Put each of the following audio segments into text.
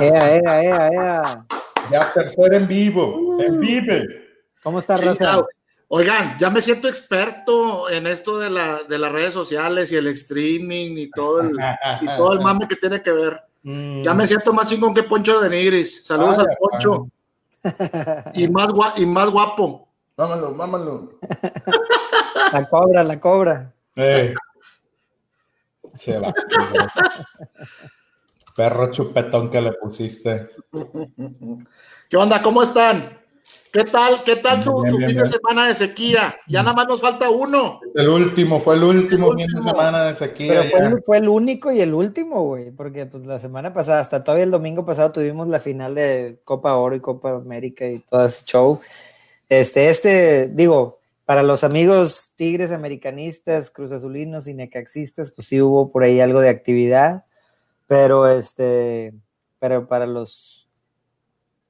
Ea, ea, ea, ea. Ya tercero en vivo, en vivo. ¿Cómo está, Raza? Oigan, ya me siento experto en esto de, la, de las redes sociales y el streaming y todo el, y todo el mame que tiene que ver. Mm. Ya me siento más chingón que Poncho de Nigris. Saludos Vaya, al Poncho. Y más, gua- y más guapo. Vámonos, vámonos. La cobra, la cobra. Eh. Se va. Perro chupetón que le pusiste. ¿Qué onda? ¿Cómo están? ¿Qué tal? ¿Qué tal su, Bien, su bien, fin bien. de semana de sequía? Ya nada más nos falta uno. El último, fue el último El fin de semana de sequía. Pero fue el, fue el único y el último, güey, porque pues la semana pasada, hasta todavía el domingo pasado tuvimos la final de Copa Oro y Copa América y todo ese show. Este, este, digo, para los amigos tigres americanistas, cruz azulinos y necaxistas, pues sí hubo por ahí algo de actividad, pero este, pero para los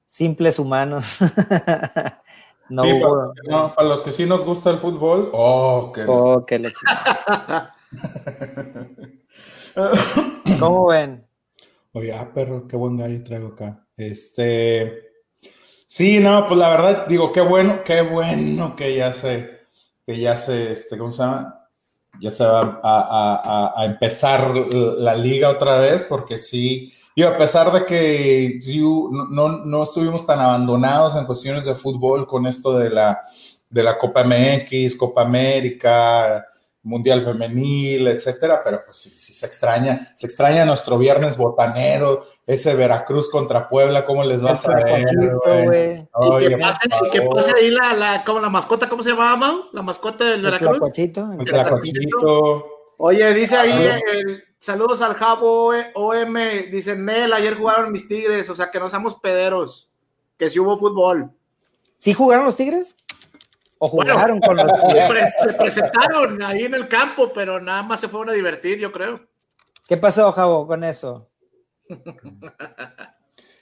simples humanos, no Sí, para, los que no- para los que sí nos gusta el fútbol, oh, Oh, qué chingada. ¿Cómo ven? Oye, ah, perro, qué buen gallo traigo acá. Este. Sí, no, pues la verdad, digo, qué bueno, qué bueno que ya se, que ya se, este, ¿cómo se llama? Ya se va a, a- empezar la liga otra vez, porque sí, y a pesar de que no, no estuvimos tan abandonados en cuestiones de fútbol con esto de la, de la Copa MX, Copa América, Mundial Femenil, etcétera, pero pues sí, sí se extraña, se extraña nuestro viernes botanero, ese Veracruz contra Puebla, ¿cómo les va a güey. Y que pase, que ahí la, la, como la mascota, ¿cómo se llamaba, Mau? La mascota del El Veracruz. el El Tlacuachito. Oye, dice ahí, Ah. el- saludos al Jabo OM, dice Nel, ayer jugaron mis tigres, o sea que no seamos pederos, que sí hubo fútbol. ¿Sí jugaron los Tigres? ¿O Bueno. jugaron con los pre- se presentaron ahí en el campo, pero nada más se fueron a divertir, yo creo. ¿Qué pasó, Javo, con eso?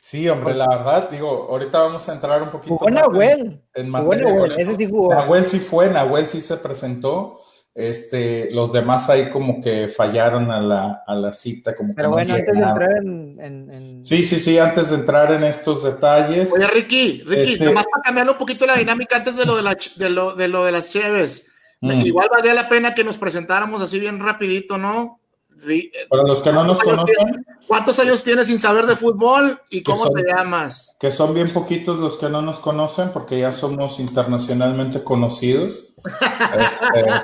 Sí, hombre, la verdad, digo, ahorita vamos a entrar un poquito Jugó más en- Nahuel. en Jugó Nahuel, ese sí jugó. Nahuel sí fue, Nahuel sí se presentó. Este, los demás ahí como que fallaron a la, a la cita, como que Pero no bueno, antes de entrar en... en- en- Sí, sí, sí, antes de entrar en estos detalles. Oye, Ricky, Ricky, Este- nada más para cambiar un poquito la dinámica antes de lo de, la, de, lo, de lo de las Cheves. Mm. Igual valdría la pena que nos presentáramos así bien rapidito, ¿no? Eh, Para los que no nos ¿Cuántos años conocen, ¿Cuántos años tienes sin saber de fútbol y cómo son- te llamas? que son bien poquitos los que no nos conocen, porque ya somos internacionalmente conocidos. Este,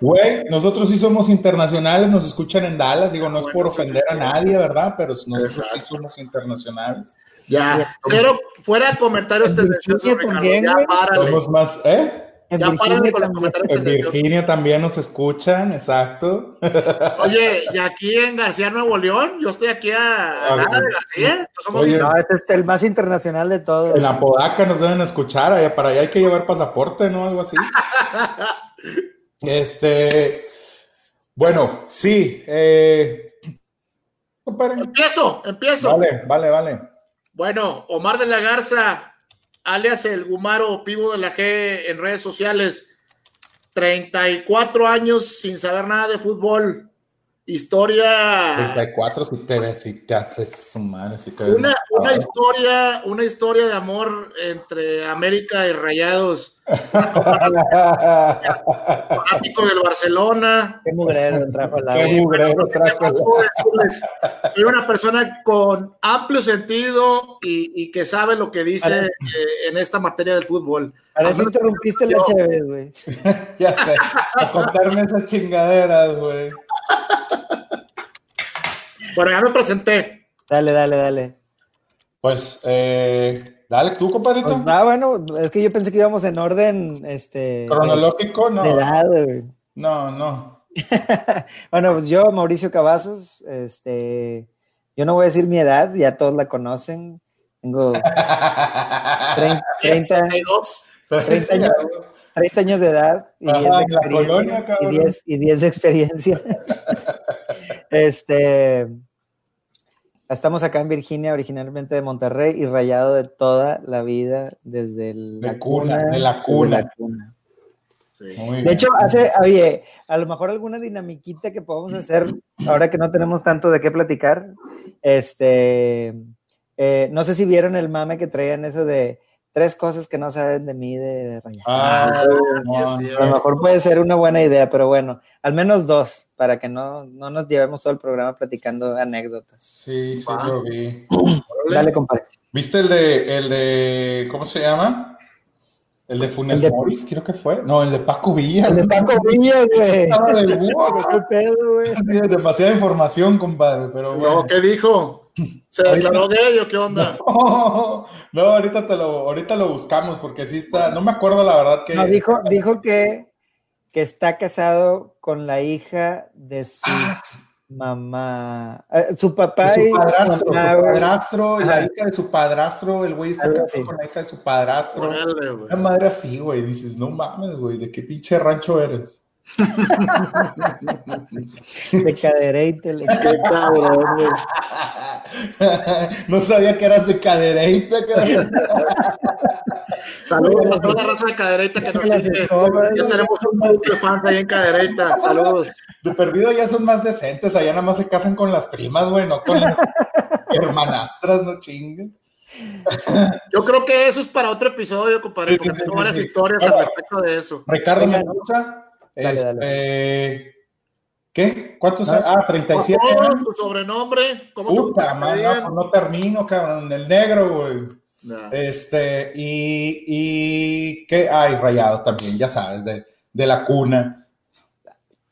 Güey, nosotros sí somos internacionales, nos escuchan en Dallas, digo, no es por ofender a nadie, ¿verdad? Pero nosotros sí somos internacionales. Ya, cero, fuera comentarios En tendenciosos, Virginia Ricardo, también, ya párale. Somos más, ¿eh? en Ya Virginia con los comentarios En. Virginia también nos escuchan, exacto. Oye, y aquí en García, Nuevo León, yo estoy aquí a, a nada de. García. Somos Oye, No, este es el más internacional de todos. En la Podaca nos deben escuchar, allá para allá hay que llevar pasaporte, ¿no? Algo así. Este, bueno, sí. Eh. Empiezo, empiezo. Vale, vale, vale. Bueno, Omar de la Garza, alias el Gumaro Pivo de la G en redes sociales, 34 años sin saber nada de fútbol. Historia, 34 si te ves, si te haces su madre, si te una, una historia, una historia de amor entre América y Rayados, fanático del Barcelona. Qué mugrero trajo al Qué mugrero ¿Qué trajo? Soy una persona con amplio sentido y, y que sabe lo que dice eh, en esta materia del fútbol. Para eso interrumpiste la Chévez, güey. Ya sé, a contarme esas chingaderas, güey. Bueno, ya me presenté. Dale, dale, dale. Pues, eh, dale, tú, compadrito. Pues, ah, bueno, es que yo pensé que íbamos en orden, este... Cronológico, no. De edad, güey. No, no. Bueno, pues yo, Mauricio Cavazos, este, yo no voy a decir mi edad, ya todos la conocen. Tengo 30, 30, 32. 30 años, 30 años de edad y Ajá, 10 de la colonia, y, cabrón. 10, y 10 de experiencia. este, estamos acá en Virginia, originalmente de Monterrey y rayado de toda la vida desde la De cuna, de la la cuna. De hecho, hace, oye, a lo mejor alguna dinamiquita que podamos hacer ahora que no tenemos tanto de qué platicar. Este, eh, no sé si vieron el mame que traían eso de tres cosas que no saben de mí de, Ah, a lo mejor puede ser una buena idea, pero bueno, al menos dos, para que no, no nos llevemos todo el programa platicando anécdotas. Sí, sí, lo vi. Dale, compadre. ¿Viste el de, el de, ¿cómo se llama? El de Funes Mori, creo que fue. No, el de Paco Villa. El de Paco Villa, güey. de Demasiada información, compadre, pero bueno. ¿Qué dijo? ¿Se declaró gay o qué onda? No, ahorita, te lo, ahorita lo buscamos porque sí está, no me acuerdo la verdad que... No, dijo, dijo que, que está casado con la hija de su ah, mamá, eh, su papá y su padrastro, su padrastro y la hija de su padrastro, el güey está casado con la hija de su padrastro. Una madre así, güey, dices, no mames, güey, ¿de qué pinche rancho eres? De cadereite, le No sabía que eras de cadereite. Saludos a toda la raza de cadereita que nos sigue. Ya tenemos un grupo de fans ahí en cadereita. Saludos. De perdido ya son más decentes. Allá nada más se casan con las primas, güey, no con las hermanastras, no chingues. Yo creo que eso es para otro episodio, compadre, porque tengo varias historias al respecto de eso. Ricardo Mendoza este, ¿Qué? ¿Cuántos? ah, 37. ¿Cómo tu sobrenombre? ¿Cómo Puta, man, no, no, termino, cabrón. El negro, güey. Este, y, y ¿qué? Ay, rayado también, ya sabes, de, de la cuna.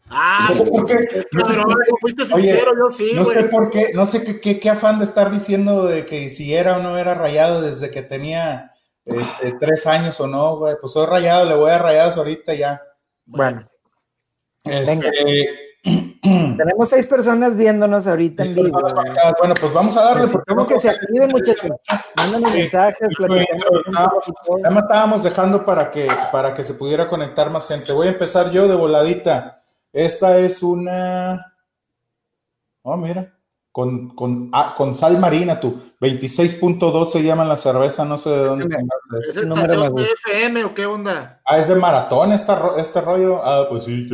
Ah, no sé por qué, no sé por, fuiste sincero, yo sí, No sé por qué, no sé qué, qué, qué, afán de estar diciendo de que si era o no era rayado desde que tenía este, tres años o no, güey. Pues soy rayado, le voy a rayados ahorita ya. Bueno. Este, Tenemos seis personas viéndonos ahorita en vivo. Bueno, pues vamos a darle. Porque ¿Cómo que se activen, muchachos? Mándanos mensajes, me estábamos dejando para que, para que se pudiera conectar más gente. Voy a empezar yo de voladita. Esta es una. Oh, mira con, con, ah, con sal marina, tú. 26.2 se llaman la cerveza, no sé de dónde. ¿Es el número de FM o qué onda? Ah, es de maratón esta, este rollo. Ah, pues sí,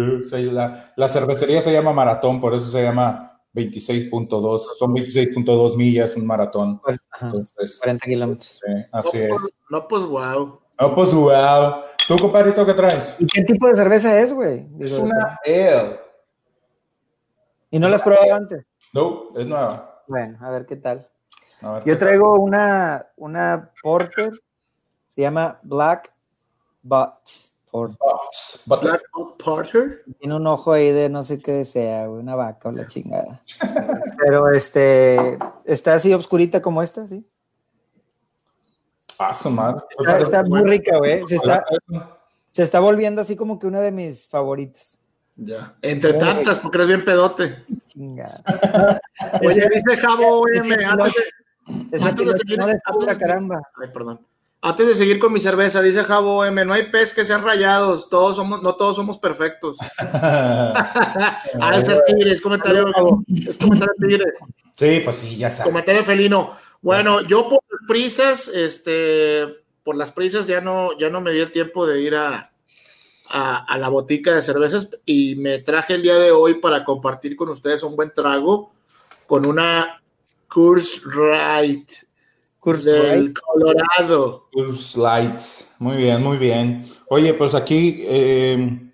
la, la, cervecería se llama maratón, por eso se llama 26.2. Son 26.2 millas, un maratón. Entonces, 40 kilómetros. así es. Pues, no, pues wow. No, pues wow. ¿Tú, compadrito, qué traes? ¿Y qué tipo de cerveza es, güey? Es una ale. ¿Y no la has probado antes? No, es nueva. Bueno, a ver qué tal. Yo traigo una, una Porter, se llama Black Butt Porter. Black Porter. Tiene un ojo ahí de no sé qué sea, una vaca o la chingada. Pero este, está así obscurita como esta, ¿sí? Ah, su madre. Está, muy rica, güey. Se está, se está volviendo así como que una de mis favoritas. Ya. Entre tantas, porque eres bien pedote. Oye, dice Javo M. Antes de, seguir, antes de seguir con mi cerveza, dice Javo M. No hay pez que sean rayados, todos somos, no todos somos perfectos. ah, es el tigre, es comentario, es comentario tigre. Sí, pues sí, ya sabes. Comentario felino. Bueno, yo por las prisas, este, por las prisas ya no, ya no me di el tiempo de ir a, a, la botica de cervezas y me traje el día de hoy para compartir con ustedes un buen trago con una Curse Right del Colorado. Curse Lights. Muy bien, muy bien. Oye, pues aquí eh,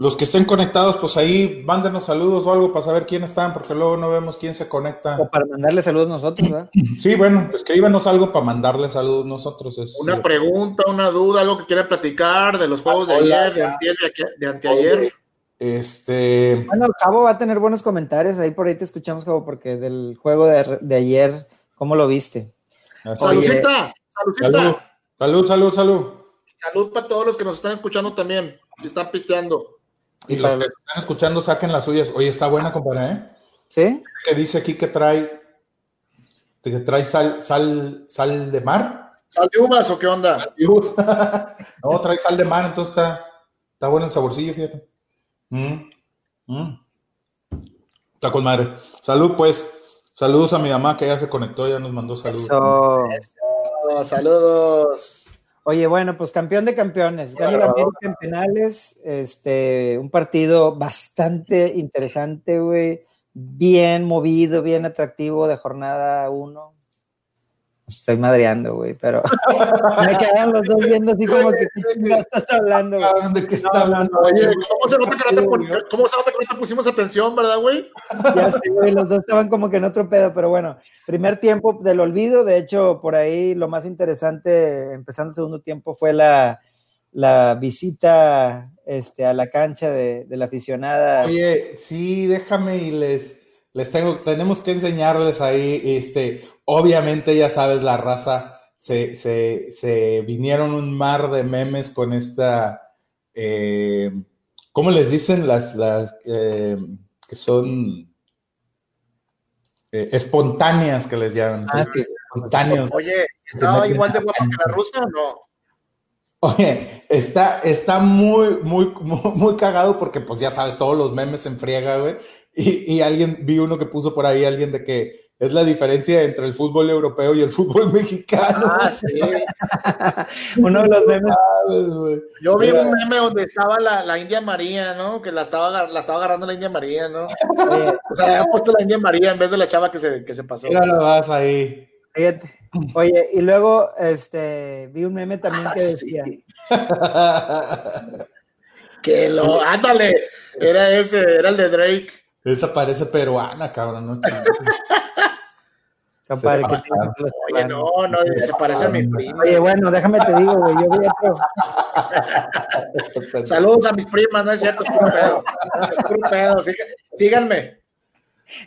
los que estén conectados, pues ahí mándenos saludos o algo para saber quién están, porque luego no vemos quién se conecta. O para mandarle saludos nosotros, ¿verdad? Sí, bueno, escríbanos algo para mandarle saludos nosotros. una pregunta, una duda, algo que quiera platicar de los juegos de ayer, de, anteayer. Este. Bueno, Cabo va a tener buenos comentarios. Ahí por ahí te escuchamos, Cabo, porque del juego de, ayer, ¿cómo lo viste? Saludcita, salud, salud, salud, salud. Salud para todos los que nos están escuchando también, que están pisteando. Y los que están escuchando saquen las suyas. Oye, está buena, compadre, ¿eh? ¿Sí? Que dice aquí que trae, que trae sal, sal, sal de mar. ¿Sal de uvas o qué onda? no, trae sal de mar, entonces está, está bueno el saborcillo, fíjate. Mm, mm. Está con madre. Salud, pues. Saludos a mi mamá que ya se conectó, ya nos mandó saludos. Eso. saludos. Oye, bueno, pues campeón de campeones, gana la América en penales, este, un partido bastante interesante, güey, bien movido, bien atractivo de jornada uno. Estoy madreando, güey, pero me quedan los dos viendo así como que ¿qué estás hablando? Güey? ¿De qué está hablando? Oye, ¿cómo se nota que no te, pon- cómo se nota que no te pusimos atención, verdad, güey? Ya sé, güey, los dos estaban como que en otro pedo, pero bueno, primer tiempo del olvido, de hecho, por ahí lo más interesante, empezando el segundo tiempo, fue la, la visita este, a la cancha de, de la aficionada. Oye, sí, déjame y les, les tengo, tenemos que enseñarles ahí, este, obviamente ya sabes, la raza, se, se, se vinieron un mar de memes con esta, eh, ¿cómo les dicen? Las, las eh, que son eh, espontáneas que les llaman. Ah, sí. Espontáneos. Oye, ¿estaba igual de guapa que la rusa o no? Oye, está, está muy, muy, muy, muy cagado porque, pues ya sabes, todos los memes en friega, güey. Y, y alguien, vi uno que puso por ahí, alguien de que es la diferencia entre el fútbol europeo y el fútbol mexicano. Ah, sí. Uno de los memes. Yo vi Mira. un meme donde estaba la, la India María, ¿no? Que la estaba, la estaba agarrando la India María, ¿no? O sea, le habían puesto la India María en vez de la chava que se, que se pasó. Mira lo vas ahí. fíjate. Oye, y luego este, vi un meme también que Ah, sí. decía, Que lo, ándale, era ese, era el de Drake. Esa parece peruana, cabrón. ¿no? compadre, que Oye, no, no, se parece a mi prima. Oye, bueno, déjame te digo, güey, yo vi otro, Saludos a mis primas, no es cierto, es puro pedo. Es puro pedo, siga- síganme.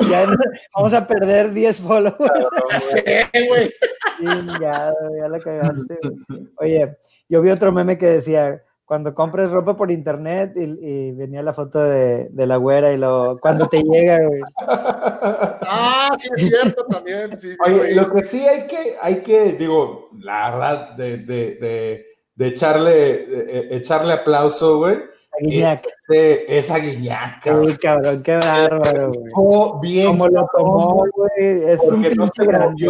ya no- vamos a perder 10 followers. Ya sé, güey. Chingado, ya la cagaste. güey. Oye, yo vi otro meme que decía, cuando compres ropa por internet y, y venía la foto de, de la güera y lo cuando te llega, güey. Ah, sí, es cierto también. sí, Oye, lo que sí hay que, hay que, digo, la verdad, de, de, de, de echarle, de- de echarle aplauso, güey. Guiñac. Este, esa guiñaca. Uy, cabrón, qué bárbaro, güey. Bien. Como lo tomó, güey. Es un Porque no se grande,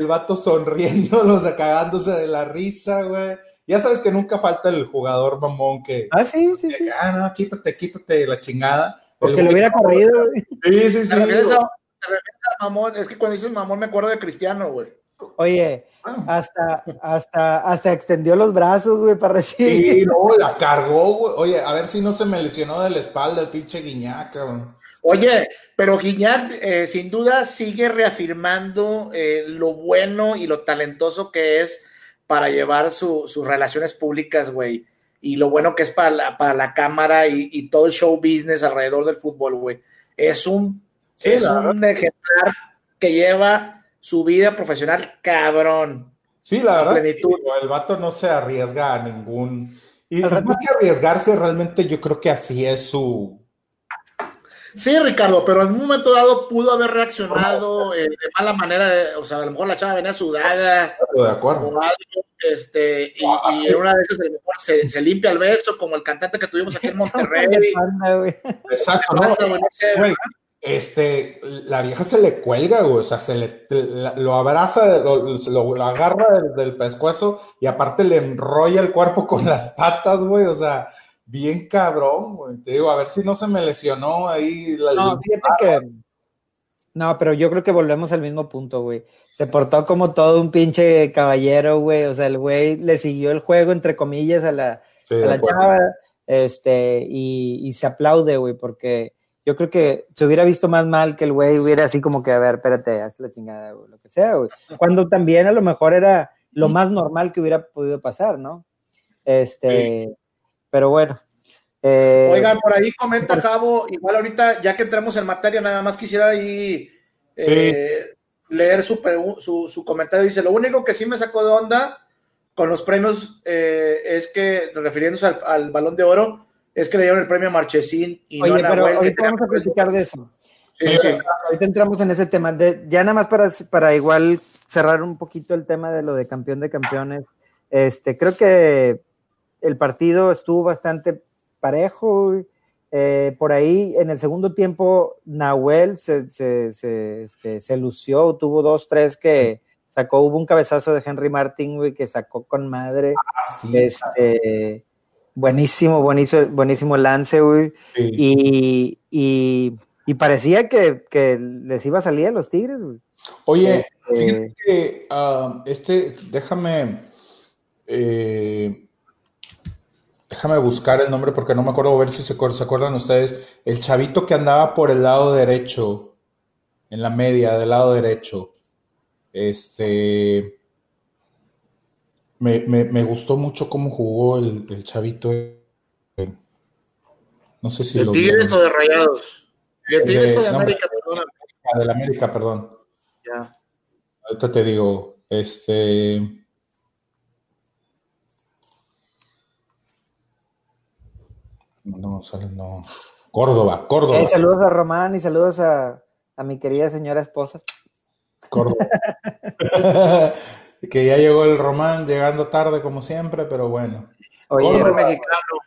el vato sonriendo, los cagándose de la risa, güey. Ya sabes que nunca falta el jugador mamón que, Ah, sí, sí, sí. ah, no, quítate, quítate la chingada. El Porque lo güey- hubiera corrido, güey. Sí, sí, sí. ¿Te refieres a, te refieres a mamón? Es que cuando dices mamón me acuerdo de Cristiano, güey. Oye, Ah. hasta, hasta, hasta extendió los brazos, güey, para recibir. Sí, no, la cargó, güey. Oye, a ver si no se me lesionó de la espalda el pinche guiñaca, güey. Oye, pero Guiñac eh, sin duda sigue reafirmando eh, lo bueno y lo talentoso que es para llevar su- sus relaciones públicas, güey. Y lo bueno que es para la, para la cámara y, y todo el show business alrededor del fútbol, güey. Es un, Sí, es la un ejemplar que lleva su vida profesional cabrón. Sí, la verdad, Plenitud. el vato no se arriesga a ningún. Y más que arriesgarse, realmente yo creo que así es su. Sí, Ricardo, pero en un momento dado pudo haber reaccionado eh, de mala manera, de- o sea, a lo mejor la chava venía sudada De acuerdo. o algo, este, y, y en una de esas se, se limpia el beso, como el cantante que tuvimos aquí en Monterrey. Exacto, ¿no? Güey, este, la vieja se le cuelga, güey, o sea, se le, la- lo abraza, lo, lo- lo agarra del, del pescuezo y aparte le enrolla el cuerpo con las patas, güey, o sea, bien cabrón, güey. Te digo, a ver si no se me lesionó ahí. la- No, fíjate que. No, pero yo creo que volvemos al mismo punto, güey. Se portó como todo un pinche caballero, güey. O sea, el güey le siguió el juego, entre comillas, a la, Sí, a de la acuerdo. chava. Este, y, y se aplaude, güey, porque yo creo que se hubiera visto más mal que el güey hubiera así como que, a ver, espérate, haz la chingada, güey, lo que sea, güey. Cuando también a lo mejor era lo más normal que hubiera podido pasar, ¿no? Este, pero bueno. Eh, Oigan, por ahí comenta Cabo, igual ahorita, ya que entramos en materia, nada más quisiera ahí eh, leer su, su, su comentario. Dice, lo único que sí me sacó de onda con los premios eh, es que, refiriéndose al, al balón de oro, es que le dieron el premio a Marchesín y no a pero Nahuel, ahorita vamos a platicar de eso. Sí, Sí, sí. Ahorita entramos en ese tema. De, ya nada más para, para igual cerrar un poquito el tema de lo de campeón de campeones. Este, creo que el partido estuvo bastante parejo. Eh, por ahí en el segundo tiempo, Nahuel se, se, se, este, se lució, tuvo dos, tres que sacó, hubo un cabezazo de Henry Martin, güey, que sacó con madre. Ah, este, buenísimo, buenísimo, buenísimo lance, güey. Y, y, y, parecía que, que, les iba a salir a los Tigres, güey. Oye, este, fíjate que uh, este, déjame, eh, déjame buscar el nombre porque no me acuerdo, a ver si se, se acuerdan ustedes. El chavito que andaba por el lado derecho, en la media del lado derecho. Este. Me, me, me gustó mucho cómo jugó el, el chavito. No sé si. ¿De Tigres o de Rayados? ¿De Tigres o de América, perdón? Ah, de la América, perdón. Ya. Ahorita te digo, este. No, sale, no. Córdoba, Córdoba. Eh, saludos a Román y saludos a, a mi querida señora esposa. Córdoba. que ya llegó el Román, llegando tarde como siempre, pero bueno. Oye, mexicano.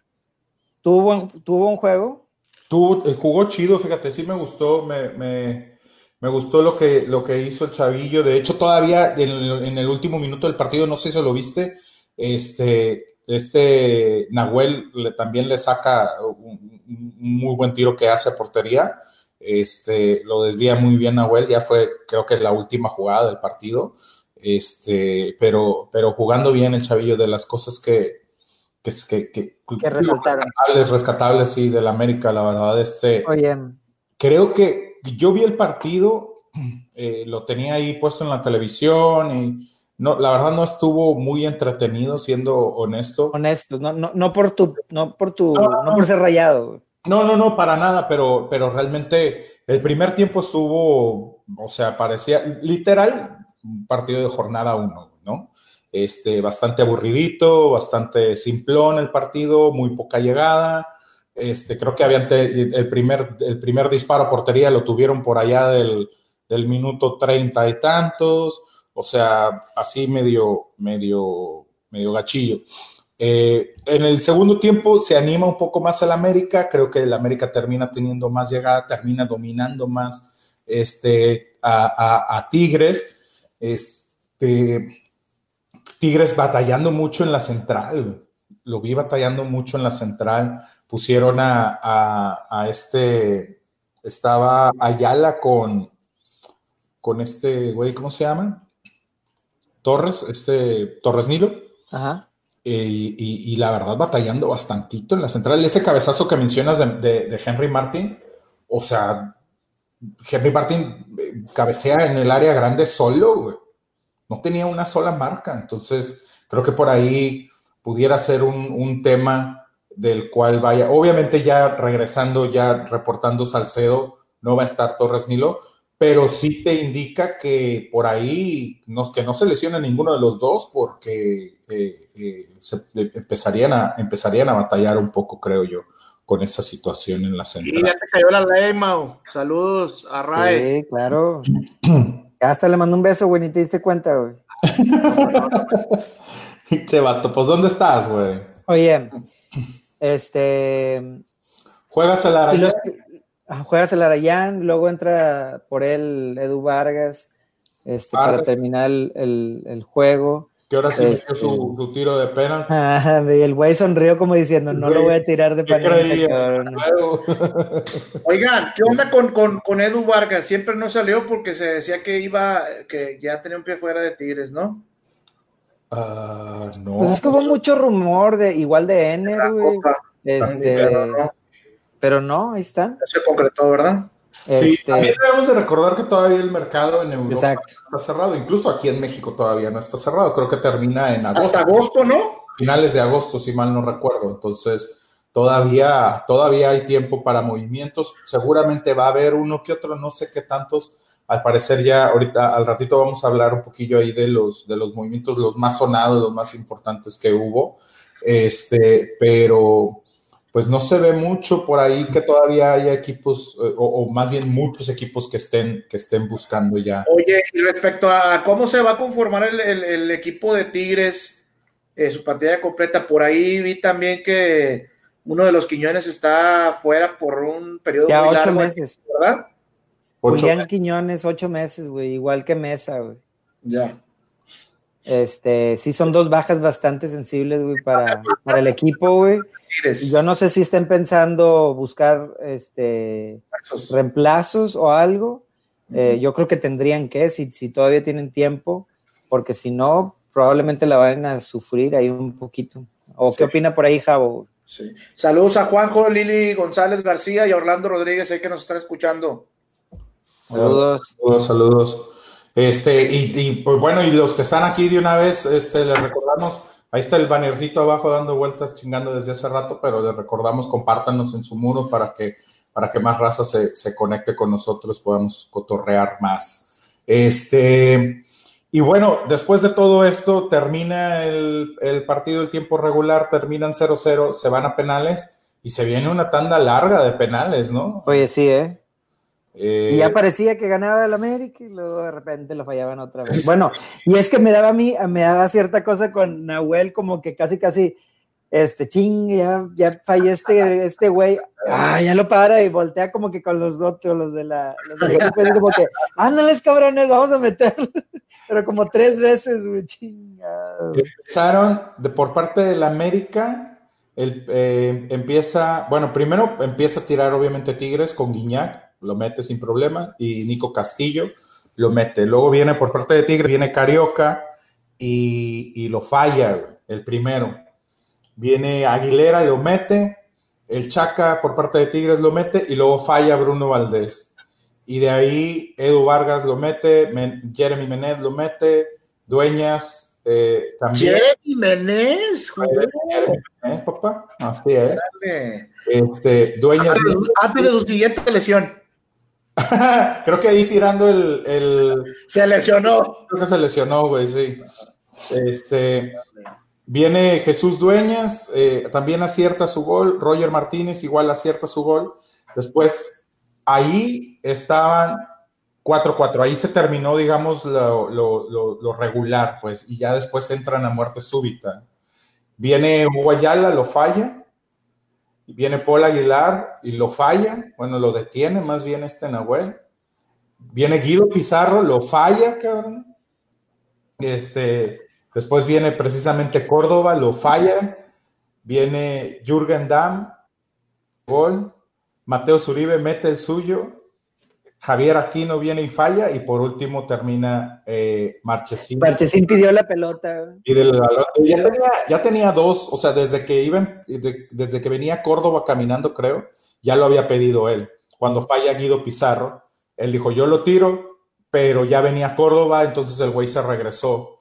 ¿Tuvo un, ¿Tuvo un juego? Tuvo, eh, jugó chido, fíjate, sí me gustó, me, me, me, gustó lo que, lo que hizo el chavillo. De hecho, todavía en el, en el último minuto del partido, no sé si lo viste, este, este Nahuel le, también le saca un, un, muy buen tiro que hace a portería. Este, lo desvía muy bien Nahuel, ya fue creo que la última jugada del partido, este, pero, pero jugando bien el chavillo de las cosas que, que, que, que, que rescatables, rescatables, sí, del América, la verdad, este, Oye. creo que yo vi el partido, eh, lo tenía ahí puesto en la televisión y no, la verdad no estuvo muy entretenido, siendo honesto. Honesto, no, no, no por tu, no por tu, no, no por ser rayado. No, no, no, para nada, pero, pero realmente el primer tiempo estuvo, o sea, parecía literal un partido de jornada uno, ¿no? Este, bastante aburridito, bastante simplón el partido, muy poca llegada. Este, creo que habían el primer, el primer disparo a portería lo tuvieron por allá del, del minuto treinta y tantos, o sea, así medio, medio, medio gachillo. Eh, en el segundo tiempo se anima un poco más el América, creo que el América termina teniendo más llegada, termina dominando más este, a, a, Tigres. Este, Tigres batallando mucho en la central, lo vi batallando mucho en la central. Pusieron a, a, a este, estaba Ayala con, con este güey, ¿cómo se llama? Torres, este Torres Nilo. Ajá. Eh, y, y, la verdad batallando bastantito en la central. Ese cabezazo que mencionas de, de, de Henry Martin, o sea, Henry Martin eh, cabecea en el área grande solo, güey. No tenía una sola marca. Entonces, creo que por ahí pudiera ser un, un, tema del cual vaya. Obviamente, ya regresando, ya reportando Salcedo, no va a estar Torres Nilo, pero sí te indica que por ahí no, que no se lesiona ninguno de los dos porque eh, eh, se, empezarían, a, empezarían a batallar un poco, creo yo, con esa situación en la central. Sí, ya te cayó la ley, Mau. Saludos a Ray. Sí, claro. hasta le mandó un beso, güey, ni te diste cuenta, güey. che, vato, pues ¿dónde estás, güey? Oye, este... ¿Juegas el Arayán? Juegas el Arayán, luego entra por él Edu Vargas este, para terminar el, el, el juego. Que ahora sí este, metió su, su, tiro de penal. Ah, y el güey sonrió como diciendo, no lo voy a tirar de penal. Oigan, ¿qué onda con, con, con, Edu Vargas? Siempre no salió porque se decía que iba, que ya tenía un pie fuera de Tigres, ¿no? Uh, no. Pues es que hubo mucho rumor de igual de Ener, güey. Este, pero, no. Pero no, ahí están. No se concretó, ¿verdad? Sí, este... también debemos de recordar que todavía el mercado en Europa Exacto. está cerrado, incluso aquí en México todavía no está cerrado, creo que termina en agosto. Hasta agosto, ¿no? Finales de agosto, si mal no recuerdo, entonces todavía, todavía hay tiempo para movimientos, seguramente va a haber uno que otro, no sé qué tantos, al parecer ya ahorita, al ratito vamos a hablar un poquillo ahí de los, de los movimientos, los más sonados, los más importantes que hubo, este, pero pues no se ve mucho por ahí que todavía haya equipos, o, o, más bien muchos equipos que estén, que estén buscando ya. Oye, y respecto a cómo se va a conformar el, el, el equipo de Tigres, eh, su pantalla completa, por ahí vi también que uno de los Quiñones está fuera por un periodo ya muy ocho largo, meses. ¿verdad? Julián Quiñones, ocho meses, güey, igual que Mesa, güey. Ya. Este, sí son dos bajas bastante sensibles, güey, para, para el equipo, güey. Yo no sé si estén pensando buscar este reemplazos o algo. Eh, yo creo que tendrían que, si, si todavía tienen tiempo, porque si no, probablemente la van a sufrir ahí un poquito. ¿O qué opina por ahí, Javo? Sí. Saludos a Juanjo, Lili González García y Orlando Rodríguez, ahí que nos están escuchando. Saludos. Saludos, saludos. Este, y, pues bueno, y los que están aquí de una vez, este, les recordamos, ahí está el bannercito abajo dando vueltas, chingando desde hace rato, pero les recordamos, compártanos en su muro para que, para que más raza se, se conecte con nosotros, podamos cotorrear más. Este, y bueno, después de todo esto, termina el, el partido el tiempo regular, terminan 0-0, se van a penales y se viene una tanda larga de penales, ¿no? Oye, sí, ¿eh? Y ya eh, parecía que ganaba el América y luego de repente lo fallaban otra vez. Bueno, y es que me daba a mí, me daba cierta cosa con Nahuel, como que casi, casi, este, ching, ya, ya fallé este, este güey, ah, ya lo para y voltea como que con los otros, los de la, los de la como que, ándales cabrones, vamos a meterlo. Pero como tres veces, güey, chingado. Empezaron de, por parte del América, el, eh, empieza, bueno, primero empieza a tirar obviamente Tigres con Guiñac, lo mete sin problema, y Nico Castillo lo mete. Luego viene por parte de Tigre, viene Carioca y, lo falla, el primero. Viene Aguilera y lo mete, el Chaca por parte de Tigres lo mete y luego falla Bruno Valdés. Y de ahí Edu Vargas lo mete, Jeremy Menez lo mete, Dueñas eh, también. Jeremy Menez, joder. papá, así es. Este, Dueñas. antes de su siguiente lesión. Creo que ahí tirando el, Se lesionó. Creo que se lesionó, güey, sí. Este. Viene Jesús Dueñas, eh, también acierta su gol. Roger Martínez igual acierta su gol. Después, ahí estaban 4-4. Ahí se terminó, digamos, lo, lo, regular, pues, y ya después entran a muerte súbita. Viene Guayala, lo falla viene Paul Aguilar y lo falla, bueno, lo detiene más bien este Nahuel. Viene Guido Pizarro, lo falla, cabrón. Este, después viene precisamente Córdoba, lo falla. Viene Jürgen Damm, gol. Mateo Zuribe mete el suyo. Javier Aquino viene y falla, y por último termina eh, Marchesín. Marchesín pidió la pelota. Ya tenía, dos, o sea, desde que iba, desde que venía Córdoba caminando, creo, ya lo había pedido él. Cuando falla Guido Pizarro, él dijo, yo lo tiro, pero ya venía Córdoba, entonces el güey se regresó.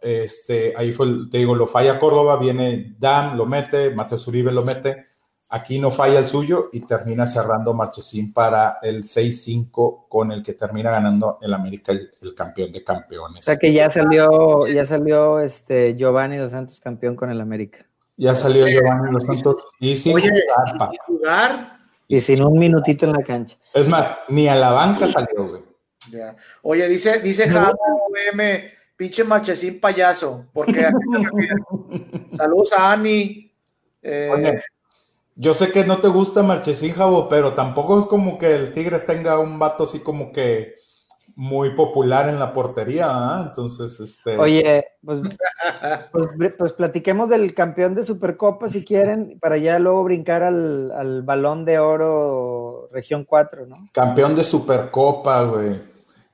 Este, ahí fue, te digo, lo falla Córdoba, viene Dam, lo mete, Mateo Zuribe lo mete Aquí no falla el suyo y termina cerrando Marchesín para el 6-5 con el que termina ganando el América el, campeón de campeones. O sea que ya salió, ya salió este Giovanni Dos Santos campeón con el América. Ya salió Giovanni Dos Santos y sin jugar, Y sin un minutito en la cancha. Es más, ni a la banca salió, güey. Oye, dice, dice Javo, M, pinche Marchesín payaso, porque saludos a Ani. Eh, yo sé que no te gusta Marchesín, Javo, pero tampoco es como que el Tigres tenga un vato así como que muy popular en la portería, ¿ah? Entonces, este... Oye, pues, pues, pues, platiquemos del campeón de Supercopa si quieren, para ya luego brincar al, balón de oro región 4, ¿no? Campeón de Supercopa, güey.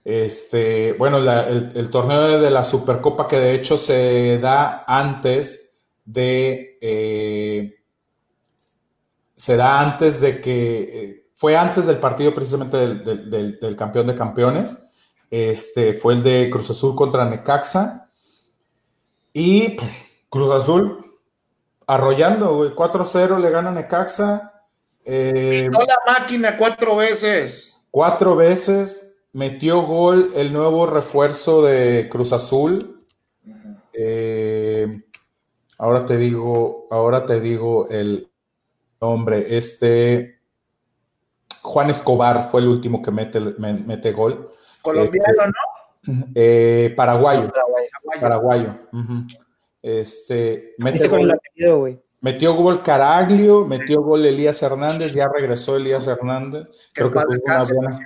Este, bueno, el, el, torneo de la Supercopa que de hecho se da antes de... Eh, se da antes de que, eh, fue antes del partido precisamente del, campeón de campeones, este, fue el de Cruz Azul contra Necaxa, y Cruz Azul arrollando, 4-0 le gana Necaxa. Eh, la máquina cuatro veces. Cuatro veces, metió gol el nuevo refuerzo de Cruz Azul. Eh, ahora te digo, ahora te digo el, Hombre, este Juan Escobar fue el último que mete, mete gol. Colombiano, ¿no? Eh, paraguayo. Paraguayo. Este, mete gol, metió gol Caraglio, metió gol Elías Hernández, ya regresó Elías Hernández. Creo que una buena,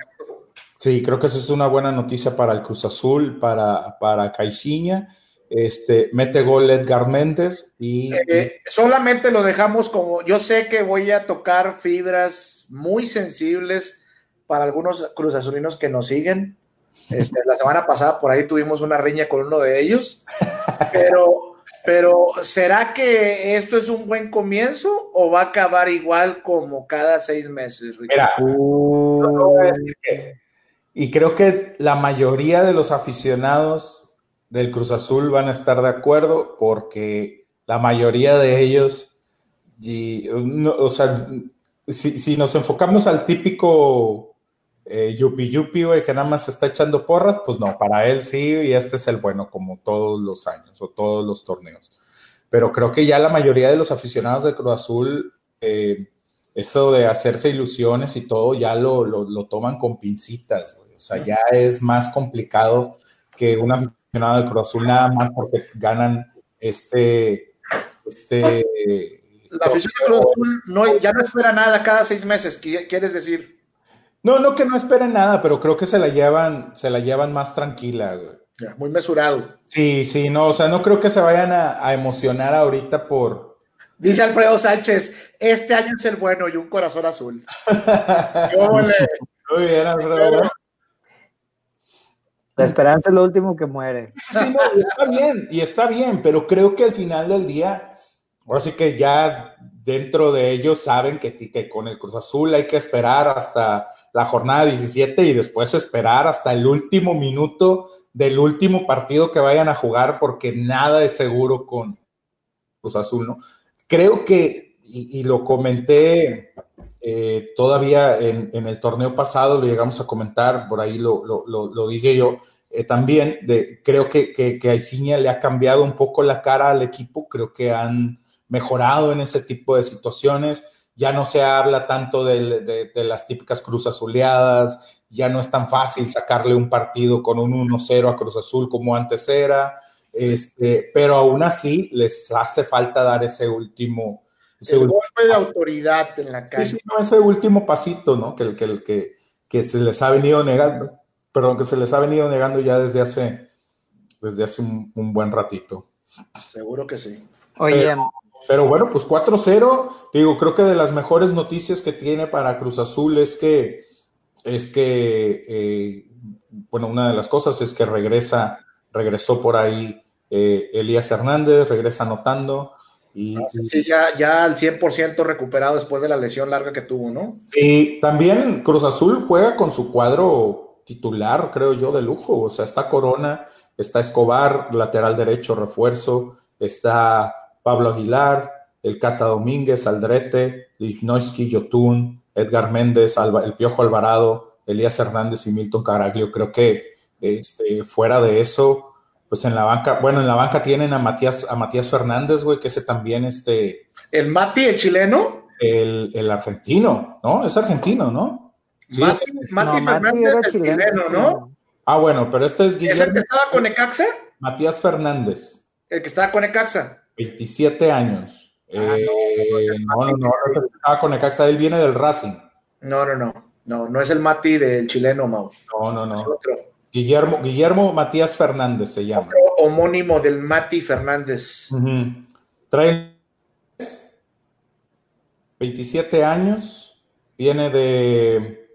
sí, creo que eso es una buena noticia para el Cruz Azul, para, para Caixinha. Este, mete gol Edgar Méndez y... Eh, solamente lo dejamos como, yo sé que voy a tocar fibras muy sensibles para algunos cruzazulinos que nos siguen. Este, la semana pasada por ahí tuvimos una riña con uno de ellos, pero, pero ¿será que esto es un buen comienzo o va a acabar igual como cada seis meses? Mira, y creo que la mayoría de los aficionados del Cruz Azul van a estar de acuerdo porque la mayoría de ellos, o sea, si, nos enfocamos al típico eh, yupi yupi, güey, que nada más está echando porras, pues no, para él sí, y este es el bueno, como todos los años o todos los torneos. Pero creo que ya la mayoría de los aficionados de Cruz Azul, eh, eso de hacerse ilusiones y todo, ya lo, lo, toman con pincitas, O sea, ya es más complicado que una del Cruz Azul nada más porque ganan este. este la afición del Cruz Azul no, ya no espera nada cada seis meses, ¿quieres decir? No, no que no esperen nada, pero creo que se la llevan, se la llevan más tranquila, muy mesurado. Sí, sí, no, o sea, no creo que se vayan a, emocionar ahorita por. Dice Alfredo Sánchez, este año es el bueno y un corazón azul. Muy bien, Alfredo. La esperanza es lo último que muere. Sí, está bien, y está bien, pero creo que al final del día, ahora sí que ya dentro de ellos saben que, que con el Cruz Azul hay que esperar hasta la jornada 17 y después esperar hasta el último minuto del último partido que vayan a jugar porque nada es seguro con Cruz Azul, ¿no? Creo que, y, lo comenté eh, todavía en, el torneo pasado, lo llegamos a comentar, por ahí lo, dije yo eh, también, creo que, que, que le ha cambiado un poco la cara al equipo, creo que han mejorado en ese tipo de situaciones, ya no se habla tanto de, de las típicas cruz azuleadas, ya no es tan fácil sacarle un partido con un 1-0 a Cruz Azul como antes era, este, pero aún así les hace falta dar ese último ese el golpe de autoridad en la calle. Sí, no, ese último pasito, ¿no? Que, que, que, que se les ha venido negando, perdón, que se les ha venido negando ya desde hace, desde hace un, buen ratito. Seguro que sí. Oye, pero, bueno, pues 4-0, digo, creo que de las mejores noticias que tiene para Cruz Azul es que, es que, eh, bueno, una de las cosas es que regresa, regresó por ahí eh, Elías Hernández, regresa anotando. Y, sí, ya, ya al 100% recuperado después de la lesión larga que tuvo, ¿no? Y también Cruz Azul juega con su cuadro titular, creo yo, de lujo. O sea, está Corona, está Escobar, lateral derecho, refuerzo, está Pablo Aguilar, el Cata Domínguez, Aldrete, Lignoisky, Yotun, Edgar Méndez, el Piojo Alvarado, Elías Hernández y Milton Caraglio. Creo que este, fuera de eso, pues en la banca, bueno, en la banca tienen a Matías, a Matías Fernández, güey, que ese también, este... ¿El Mati, el chileno? El, argentino, ¿no? Es argentino, ¿no? Sí, Mati, Fernández es chileno, ¿no? Ah, bueno, pero este es Guillermo. ¿Es el que estaba con Ecaxa? Matías Fernández. El que estaba con Ecaxa. 27 años. Ah, no, no, no, no, estaba con Ecaxa, él viene del Racing. No, no, no, no, no es el Mati del chileno, Mau. No, no, no. Es otro. Guillermo, Guillermo Matías Fernández se llama. homónimo del Mati Fernández. Trae 27 años, viene de,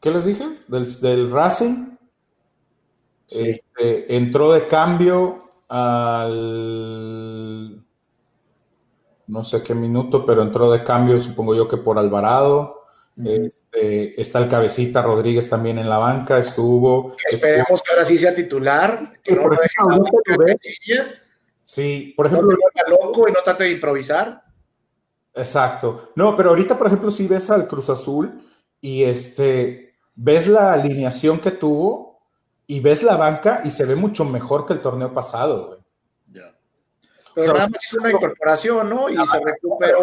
¿qué les dije? Del, Racing. Este, entró de cambio al, no sé qué minuto, pero entró de cambio, supongo yo que por Alvarado. Este, está el cabecita Rodríguez también en la banca, estuvo. Esperemos que ahora sí sea titular. sí, por ejemplo. No loco y no trate de improvisar. Exacto. No, pero ahorita, por ejemplo, si ves al Cruz Azul y este ves la alineación que tuvo y ves la banca y se ve mucho mejor que el torneo pasado, güey. Pero nada más hizo una incorporación, ¿no? Y se recuperó.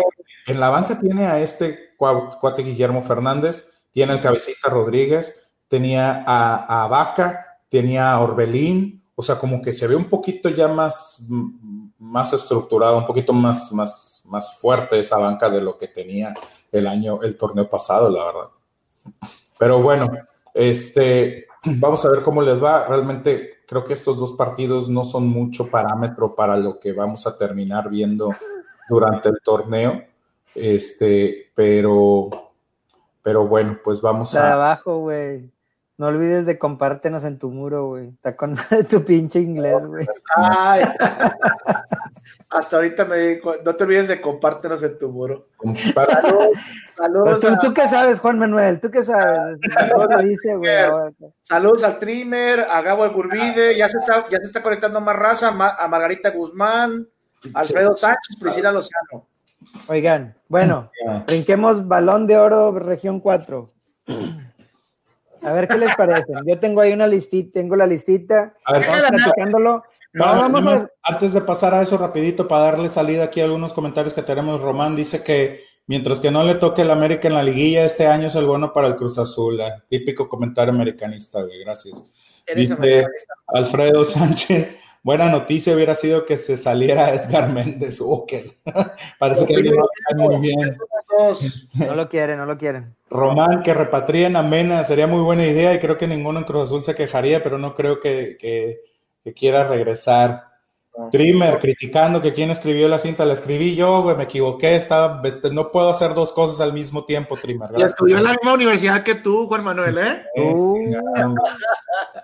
En la banca tiene a este cuate Guillermo Fernández, tiene al Cabecita Rodríguez, tenía a, a Vaca, tenía a Orbelín, o sea, como que se ve un poquito ya más, más estructurado, un poquito más, más, más fuerte esa banca de lo que tenía el año, el torneo pasado, la verdad. Pero bueno, este, vamos a ver cómo les va. Realmente creo que estos dos partidos no son mucho parámetro para lo que vamos a terminar viendo durante el torneo. Este, pero, pero bueno, pues vamos La de a. abajo, güey. No olvides de compártenos en tu muro, güey. Está con tu pinche inglés, güey. Ay. Hasta ahorita me di cu- no te olvides de compártenos en tu muro. Saludos, saludos, tú, a- tú qué sabes, Juan Manuel, tú qué sabes. No te dice, güey. saludos al Trimmer, a Gabo Gurbide, ya se está, ya se está conectando más raza, a Margarita Guzmán, Alfredo Sánchez, Priscila Lozano. Oigan, bueno, brinquemos balón de oro, región 4. A ver qué les parece. Yo tengo ahí una listita, tengo la listita. A ver, Vamos platicándolo. No, vamos más, a, Antes de pasar a eso rapidito, para darle salida aquí a algunos comentarios que tenemos, Román dice que mientras que no le toque el América en la liguilla, este año es el bueno para el Cruz Azul. Ah, Típico comentario americanista, güey, gracias. Eres Dice americanista. Alfredo Sánchez, buena noticia hubiera sido que se saliera Edgar Méndez. Que- Parece que alguien lo cae muy bien. No lo quieren, no lo quieren. Román, que repatrien a Mena, sería muy buena idea y creo que ninguno en Cruz Azul se quejaría, pero no creo que, que- que quiera regresar. Trimmer, criticando que quién escribió la cinta, la escribí yo, güey, me equivoqué, estaba, no puedo hacer dos cosas al mismo tiempo, Trimmer. Y estudió en la misma universidad que tú, Juan Manuel, ¿eh? Eh, Uh.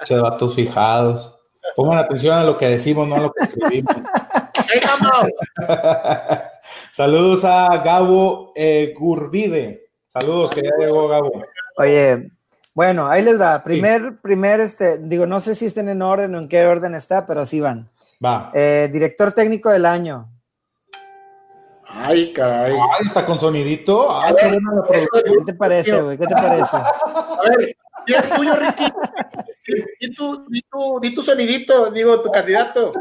Che, vatos fijados. Pongan atención a lo que decimos, no a lo que escribimos. Saludos a Gabo eh, Gurbide. Saludos, que ya llegó Gabo. Oye, bueno, ahí les va. Primer, primer, este, digo, no sé si estén en orden o en qué orden está, pero así van. Va. Eh, director técnico del año. Ay, caray. Ay, está con sonidito. Ay, qué buena la producción. ¿Qué te parece, güey? ¿Qué te parece? A ver, ¿y el tuyo, Ricky? ¿Y tú, di tu, di tu sonidito, digo, tu candidato?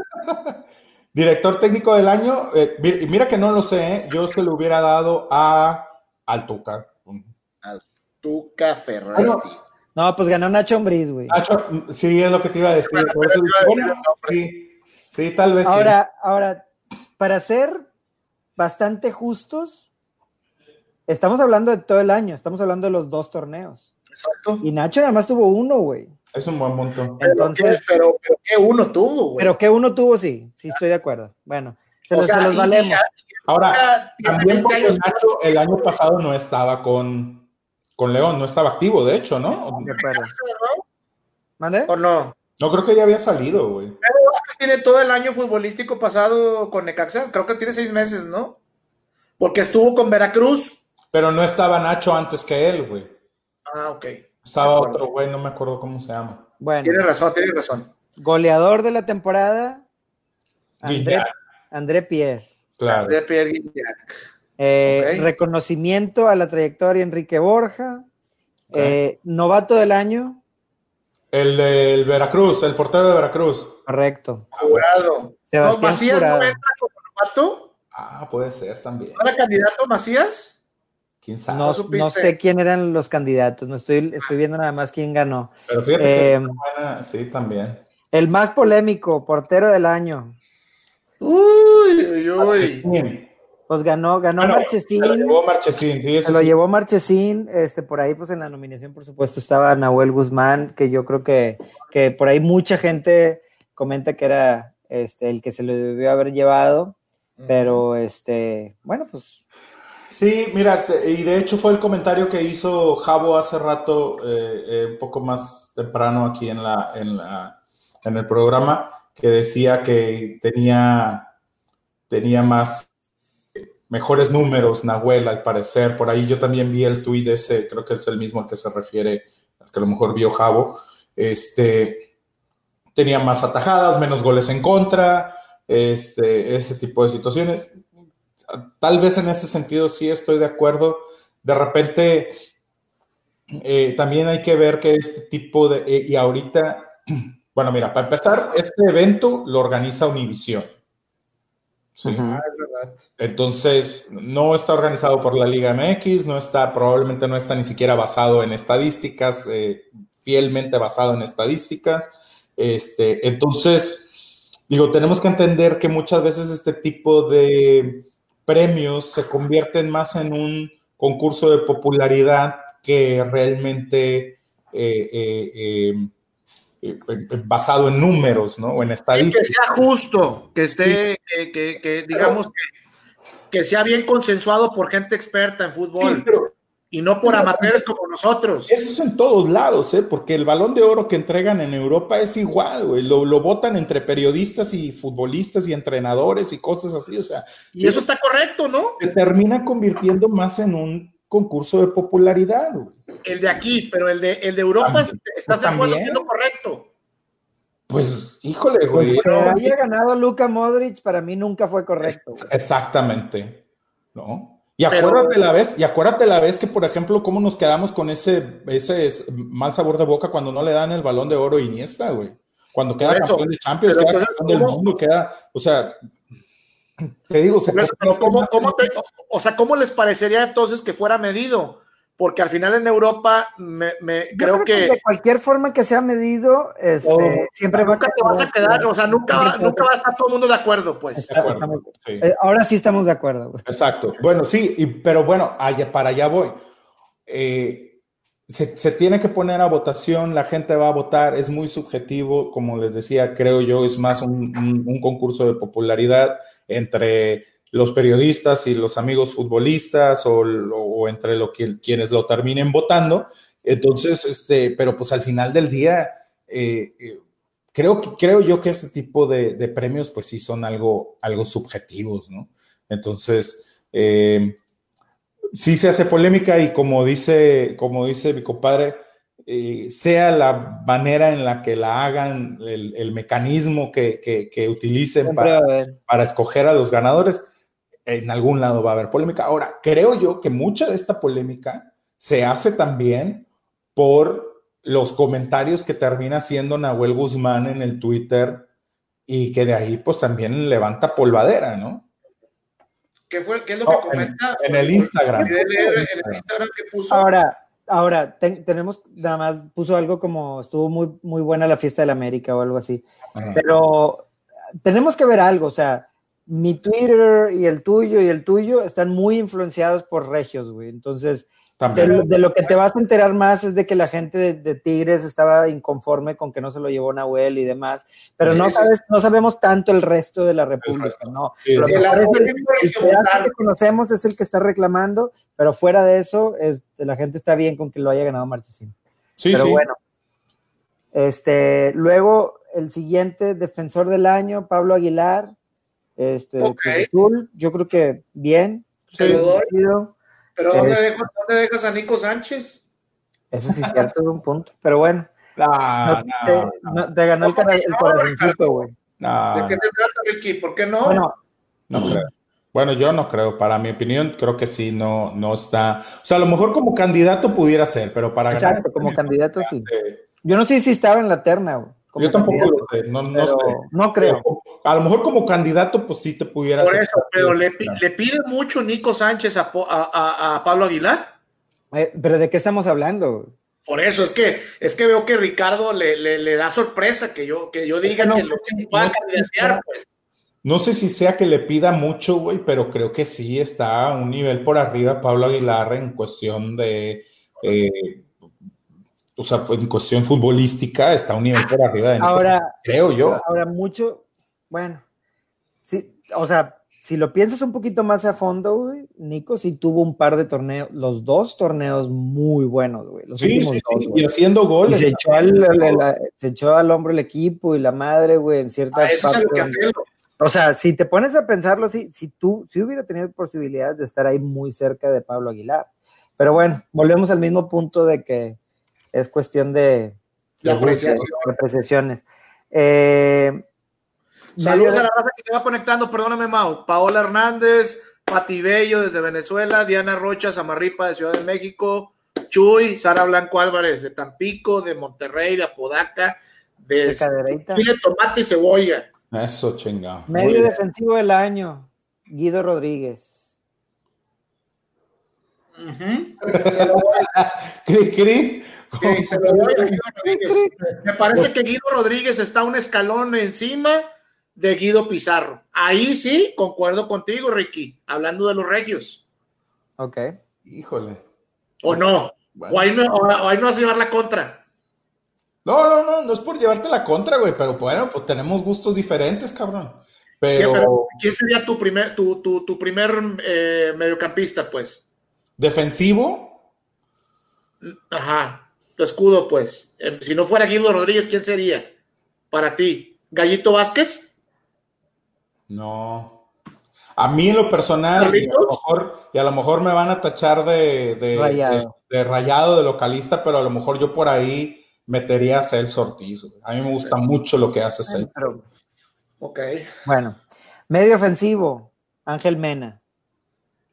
Director técnico del año, eh, mi- mira que no lo sé, ¿eh? yo se lo hubiera dado a al Tuca. Tuca Ferretti. Bueno, No, pues ganó Nacho Ambriz, güey. Nacho, sí, es lo que te iba a decir. por eso- bueno, sí, sí, tal vez sí. Ahora, ahora, para ser bastante justos, estamos hablando de todo el año, estamos hablando de los dos torneos. Exacto. Y Nacho nada más tuvo uno, güey. Es un buen punto. Entonces, pero, pero ¿qué uno tuvo, güey? pero que uno tuvo, sí, sí estoy de acuerdo. Bueno, se O los, sea, se los y- valemos. Ahora, también porque Nacho el año pasado no estaba con, con León, no estaba activo, de hecho, ¿no? De acuerdo. ¿Mande? ¿O no? No creo que ya había salido, güey. Vázquez tiene todo el año futbolístico pasado con Necaxa. Creo que tiene seis meses, ¿no? Porque estuvo con Veracruz. Pero no estaba Nacho antes que él, güey. Ah, ok. Estaba otro güey, no me acuerdo cómo se llama. Bueno, Tiene razón, tiene razón. goleador de la temporada, André, André Pierre. claro. De Pierre Guignac. Eh. Reconocimiento a la trayectoria Enrique Borja. Eh, novato del año, El del Veracruz, el portero de Veracruz. correcto. Jurado. No, Sebastián Macías Jurado. no entra como novato. Ah, puede ser también. ¿No era candidato Macías? ¿Quién sabe? No, no sé quién eran los candidatos, no estoy, estoy viendo nada más quién ganó. Pero fíjate Eh, buena- sí, también. el más polémico, portero del año. Uy, uy, uy. Pues ganó, ganó Bueno, Marchesín. se lo llevó Marchesín, sí, eso Se lo sí. llevó Marchesín, este, por ahí pues en la nominación por supuesto estaba Nahuel Guzmán, que yo creo que, que por ahí mucha gente comenta que era este, el que se lo debió haber llevado, pero este, bueno, pues Sí, mira, y de hecho fue el comentario que hizo Javo hace rato, eh, eh, un poco más temprano aquí en la, en la, en el programa, que decía que tenía, tenía más, eh, mejores números Nahuel, al parecer. Por ahí yo también vi el tuit ese, creo que es el mismo al que se refiere, al que a lo mejor vio Javo. Este, tenía más atajadas, menos goles en contra, este, ese tipo de situaciones tal vez en ese sentido sí estoy de acuerdo. De repente, eh, también hay que ver que este tipo de, eh, y ahorita, bueno, mira, para empezar, este evento lo organiza Univisión. Sí. Ah. Entonces, no está organizado por la Liga MX, no está, probablemente no está ni siquiera basado en estadísticas, eh, fielmente basado en estadísticas. Este, entonces, digo, tenemos que entender que muchas veces este tipo de premios se convierten más en un concurso de popularidad que realmente eh, eh, eh, basado en números, ¿no? O en estadísticas. que sea justo, que esté, que, digamos que, sea bien consensuado por gente experta en fútbol. Y no por amateurs como nosotros. Eso es en todos lados, ¿eh? porque el balón de oro que entregan en Europa es igual, güey. Lo, lo votan entre periodistas y futbolistas y entrenadores y cosas así, o sea. Y eso está correcto, ¿no? Se termina convirtiendo más en un concurso de popularidad, El de aquí, pero el de, el de Europa, ¿estás de acuerdo correcto? Pues, híjole, güey. Pues, había ganado Luka Modric, para mí nunca fue correcto. exactamente, ¿no? Y acuérdate la vez, y acuérdate la vez que, por ejemplo, cómo nos quedamos con ese, ese mal sabor de boca cuando no le dan el balón de oro a Iniesta, güey. Cuando queda campeón de Champions, queda campeón del mundo, queda, o sea, te digo, o sea, ¿cómo les parecería entonces que fuera medido? Porque al final en Europa me, creo, que, De cualquier forma que sea medido, este, siempre va te vas a quedar, o sea, nunca, nunca va a estar todo el mundo de acuerdo, pues. Ahora sí estamos de acuerdo. Exacto. Bueno, sí, pero bueno, allá, para allá voy. Eh, se, tiene que poner a votación, la gente va a votar, es muy subjetivo, como les decía, creo yo, es más un concurso de popularidad entre los periodistas y los amigos futbolistas o, entre lo que, quienes lo terminen votando. Entonces, este, pero pues al final del día, eh, eh, creo, creo yo que este tipo de, premios pues sí son algo, algo subjetivos, ¿no? Entonces, eh, sí se hace polémica y como dice, como dice mi compadre, sea la manera en la que la hagan, el, mecanismo que, utilicen para, para, escoger a los ganadores, en algún lado va a haber polémica. Ahora, creo yo que mucha de esta polémica se hace también por los comentarios que termina haciendo Nahuel Guzmán en el Twitter y que de ahí pues también levanta polvadera, ¿no? ¿Qué fue? ¿Qué es lo que comenta? En, el Instagram. En el Instagram que puso. Ahora, Ahora, tenemos, nada más puso algo como, estuvo muy, muy buena la fiesta de la América o algo así, pero tenemos que ver algo, o sea, mi Twitter y el tuyo y el tuyo están muy influenciados por regios, güey, entonces de, lo que te vas a enterar más es de que la gente de, Tigres estaba inconforme con que no se lo llevó Nahuel y demás, pero no sabes, no sabemos tanto el resto de la República, ¿no? Lo que el, que conocemos es el que está reclamando, pero fuera de eso, la gente está bien con que lo haya ganado Marchesín. Sí, pero bueno. Este, luego, el siguiente defensor del año, Pablo Aguilar. Este, yo creo que bien. Se lo doy. Pero ¿dónde, dejas, a Nico Sánchez? Eso sí es cierto, de un punto. Pero bueno. te, ganó el, corazoncito, güey. ¿De qué se trata, Ricky? ¿Por qué no? Bueno, no creo. Bueno, yo no creo. Para mi opinión, creo que sí, no, no está. O sea, a lo mejor como candidato pudiera ser, pero para Exacto, como candidato sí. Yo no sé si estaba en la terna, güey. Yo tampoco lo sé, no, no, sé. no creo. a lo mejor como candidato, pues sí te pudiera. Por eso, pero le, le, pide mucho Nico Sánchez a, a, a Pablo Aguilar. Eh, pero ¿de qué estamos hablando? Por eso es que es que veo que Ricardo le, le, da sorpresa que yo, que yo diga que, lo va a candidatear, pues. No sé si sea que le pida mucho, güey, pero creo que sí está a un nivel por arriba Pablo Aguilar en cuestión de eh, o sea, en cuestión futbolística está a un nivel por arriba de ahora, creo yo. Ahora, mucho, bueno, sí, o sea, si lo piensas un poquito más a fondo, güey, Nico sí tuvo un par de torneos, los dos torneos muy buenos, güey. Los sí, sí, sí. y haciendo goles. se, echó al, se echó al hombro el equipo y la madre, güey, en cierta ah, O sea, si te pones a pensarlo, si, si tú, si hubiera tenido posibilidades de estar ahí muy cerca de Pablo Aguilar. Pero bueno, volvemos al mismo punto de que es cuestión de, apreciaciones. Eh, Saludos a la raza que se va conectando, perdóname, Mau. Paola Hernández, Pati Bello desde Venezuela, Diana Rocha, Samarripa de Ciudad de México, Chuy, Sara Blanco Álvarez de Tampico, de Monterrey, de Apodaca, de, Chile, tomate y cebolla. Eso, chingado. Medio defensivo del año, Guido Rodríguez. Me parece que Guido Rodríguez está un escalón encima de Guido Pizarro. Ahí sí, concuerdo contigo, Ricky, hablando de los regios. Ok. Híjole. O no. O, ahí no o ahí no vas a llevar la contra. No, no, no, no es por llevarte la contra, güey, pero bueno, pues tenemos gustos diferentes, cabrón. Pero, ¿Quién sería tu primer, tu, tu, tu primer eh, mediocampista, pues? defensivo, Ajá, tu escudo, pues. Eh, si no fuera Guido Rodríguez, ¿quién sería? Para ti. ¿Gallito Vázquez? no. A mí en lo personal, y a, lo mejor, y a lo mejor me van a tachar de, de, Rayado. de- de rayado, de localista, pero a lo mejor yo por ahí metería a Celso Ortiz. A mí me gusta mucho lo que hace Celso. Pero, Ok. bueno, medio ofensivo, Ángel Mena.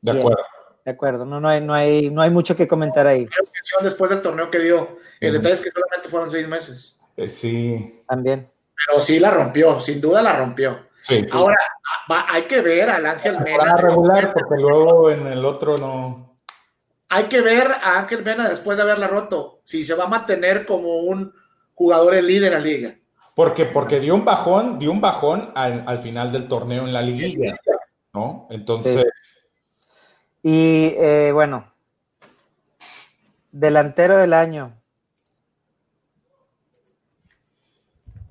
De Bien. acuerdo. De acuerdo, no, no, hay, no, hay, no hay mucho que comentar ahí. Mención Después del torneo que dio. El detalle es que solamente fueron seis meses. Eh, sí, También. Pero sí la rompió, sin duda la rompió. sí. Ahora, va- hay que ver al Ángel Mena. regular, porque luego en el otro no. Hay que ver a Ángel Mena después de haberla roto. Si se va a mantener como un jugador líder en la liga. Porque, porque dio un bajón, dio un bajón al, al final del torneo en la liguilla, ¿no? Entonces, Y eh, bueno, delantero del año.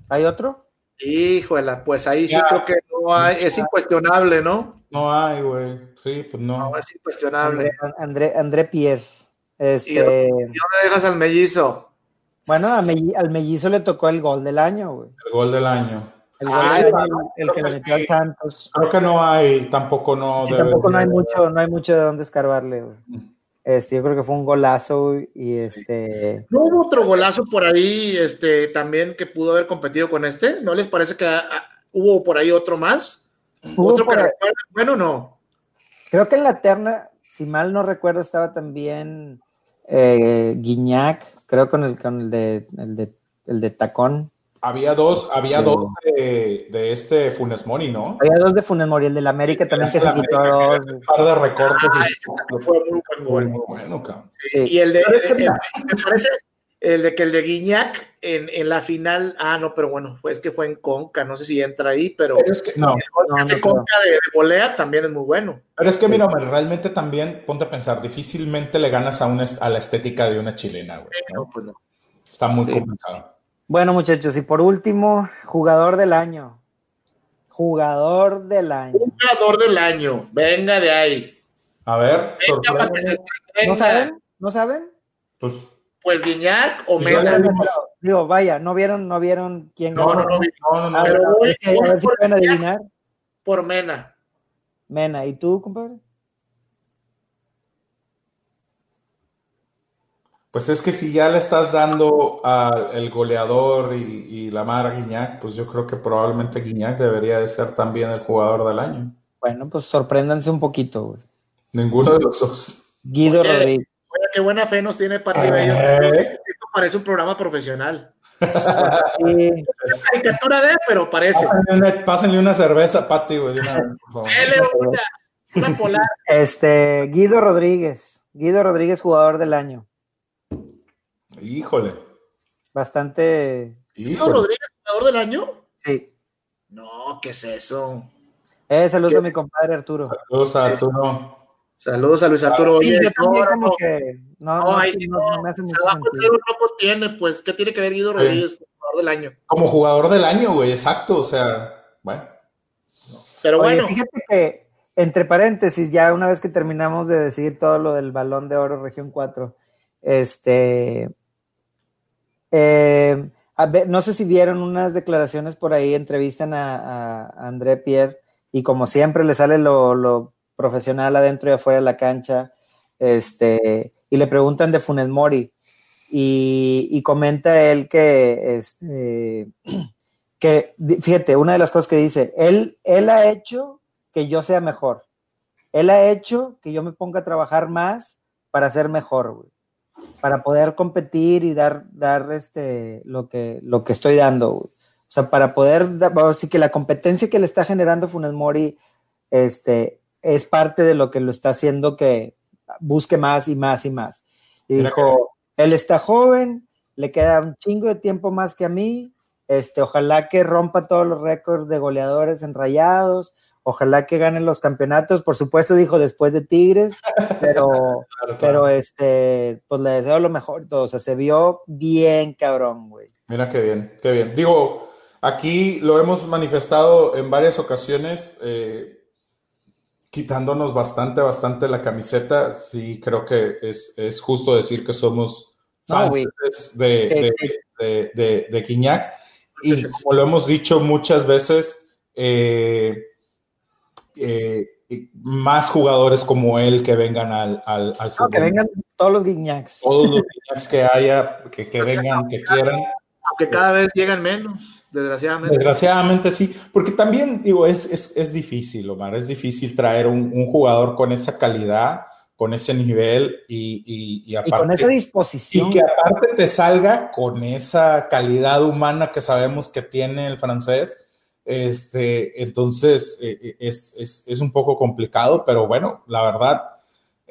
¿Hay otro? Híjole, pues ahí sí creo que no hay, es incuestionable, ¿no? no hay, güey. Sí, pues no. No, es incuestionable. André, André, André Pierre. ¿Y Este, ¿Y dónde dejas al mellizo? bueno, a al mellizo le tocó el gol del año, güey. El gol del año. El, Ay, el que le metió al Santos. Creo que no hay, tampoco no. Tampoco no hay mucho, no hay mucho de dónde escarbarle, güey. Este, yo creo que fue un golazo y este. ¿No hubo otro golazo por ahí este, también que pudo haber competido con este? ¿No les parece que ah, hubo por ahí otro más? ¿Otro que ahí- recuerden? Bueno, no. creo que en la terna, si mal no recuerdo, estaba también eh, Guiñac, creo con el, con el de el de el de tacón. Había dos, había Sí. dos de, de este Funes Mori, ¿no? Había dos de Funes Mori, el del América también que se quitó a dos. Un par de recortes. Ah, y- ese fue muy buen gol. muy bueno, cabrón. Sí. Y el de, el- me parece, el de que el de Guiñac en, en la final, ah, no, pero bueno, pues que fue en Conca, no sé si entra ahí, pero Pero es que, no, el gol que no, creo. Conca de, de volea también es muy bueno. pero es que mira, realmente también, ponte a pensar, difícilmente le ganas a, una, a la estética de una chilena, güey. ¿no? No, pues no. Está muy Sí. complicado. Bueno, muchachos, y por último, jugador del año. Jugador del año. Jugador del año, venga de ahí. A ver, se. ¿No saben? ¿No saben? Pues, Pues Guiñac o Mena. digo- vaya, no vieron, no vieron quién No, ganó? no, no, no, no, no. A ver, a ver a ver si pueden adivinar. por Mena. Mena, ¿y tú, compadre? Pues es que si ya le estás dando al goleador y, y la mar a Guiñac, pues yo creo que probablemente Guiñac debería de ser también el jugador del año. Bueno, pues sorpréndanse un poquito, güey. Ninguno de los dos. Guido Oye, Rodríguez. Oye, qué buena fe nos tiene Pati Eh. Esto parece un programa profesional. Sí, Es caricatura de, pero parece. Pásenle una, pásenle una cerveza, Pati, güey, una por favor. Dele una, una polar. Este, Guido Rodríguez. Guido Rodríguez, jugador del año. Híjole, Bastante, ¿Guido. Rodríguez, jugador del año? sí. No, ¿qué es eso? Eh, saludos a mi compadre Arturo. Saludos a Arturo. Saludos a Luis Arturo. Sí, Oye, yo también no, como no, que no, no, no, ahí sí no, no. no me hace mucho sentido. pues, ¿qué tiene que ver Guido Rodríguez, jugador del año? Como jugador del año, güey, exacto. O sea, bueno. Pero Oye, bueno, fíjate que, entre paréntesis, ya una vez que terminamos de decidir todo lo del balón de oro región 4, este, eh, no sé si vieron unas declaraciones por ahí, entrevistan a, André Pierre y como siempre le sale lo, profesional adentro y afuera de la cancha, este, y le preguntan de Funes Mori y, comenta él que, este, que, fíjate, una de las cosas que dice, él, él ha hecho que yo sea mejor. Él ha hecho que yo me ponga a trabajar más para ser mejor. Para poder competir y dar, dar este, lo, que, lo que estoy dando, güey. O sea, para poder, da- vamos a decir que la competencia que le está generando Funes Mori este, es parte de lo que lo está haciendo que busque más y más y más. Y dijo, él está joven, le queda un chingo de tiempo más que a mí, este, ojalá que rompa todos los récords de goleadores en rayados, Ojalá que ganen los campeonatos. Por supuesto, dijo después de Tigres, pero, pero este, pues le deseo lo mejor. Todo. O sea, se vio bien, cabrón, güey. Mira qué bien, qué bien. Digo, aquí lo hemos manifestado en varias ocasiones, eh, quitándonos bastante, bastante la camiseta. Sí, creo que es, justo decir que somos fans de, de, de, de, Quiñac. Y como lo hemos dicho muchas veces, eh, eh, más jugadores como él que vengan al, al, fútbol. que vengan todos los Guiñacs. Todos los Guiñacs que haya, que, que vengan, que quieran. Aunque cada vez llegan menos, desgraciadamente. Desgraciadamente sí, porque también, digo, es, es, es difícil, Omar, es difícil traer un, un, jugador con esa calidad, con ese nivel y, y, y, aparte, y con esa disposición. Y que aparte te salga con esa calidad humana que sabemos que tiene el francés este, entonces, eh, eh, es, un poco complicado, pero bueno, la verdad,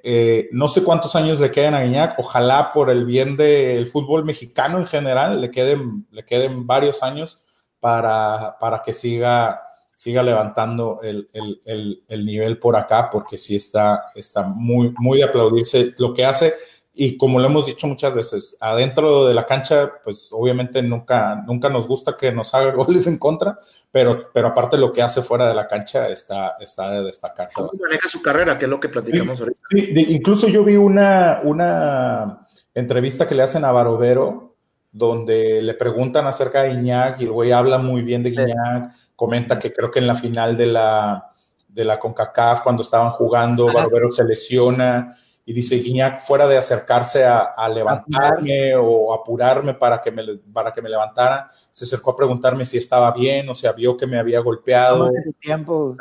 eh, no sé cuántos años le quedan a Guiñac. Ojalá por el bien del fútbol mexicano en general le queden, le queden varios años para, para que siga, siga levantando el, el, el, nivel por acá, porque sí está, está muy, muy de aplaudirse lo que hace y como lo hemos dicho muchas veces, adentro de la cancha, pues obviamente nunca, nunca nos gusta que nos haga goles en contra, pero, pero aparte lo que hace fuera de la cancha está, está de destacarse. ¿Cómo maneja su carrera? Que es lo que platicamos ahorita. Sí, incluso yo vi una, una entrevista que le hacen a Barovero, donde le preguntan acerca de Iñak y el güey habla muy bien de Iñak, comenta que creo que en la final de la, de la CONCACAF, cuando estaban jugando, Barovero se lesiona y dice Guiñac, fuera de acercarse a, levantarme o apurarme para que, me, para que me levantara, se acercó a preguntarme si estaba bien, o sea, vio que me había golpeado. Tómate tu tiempo.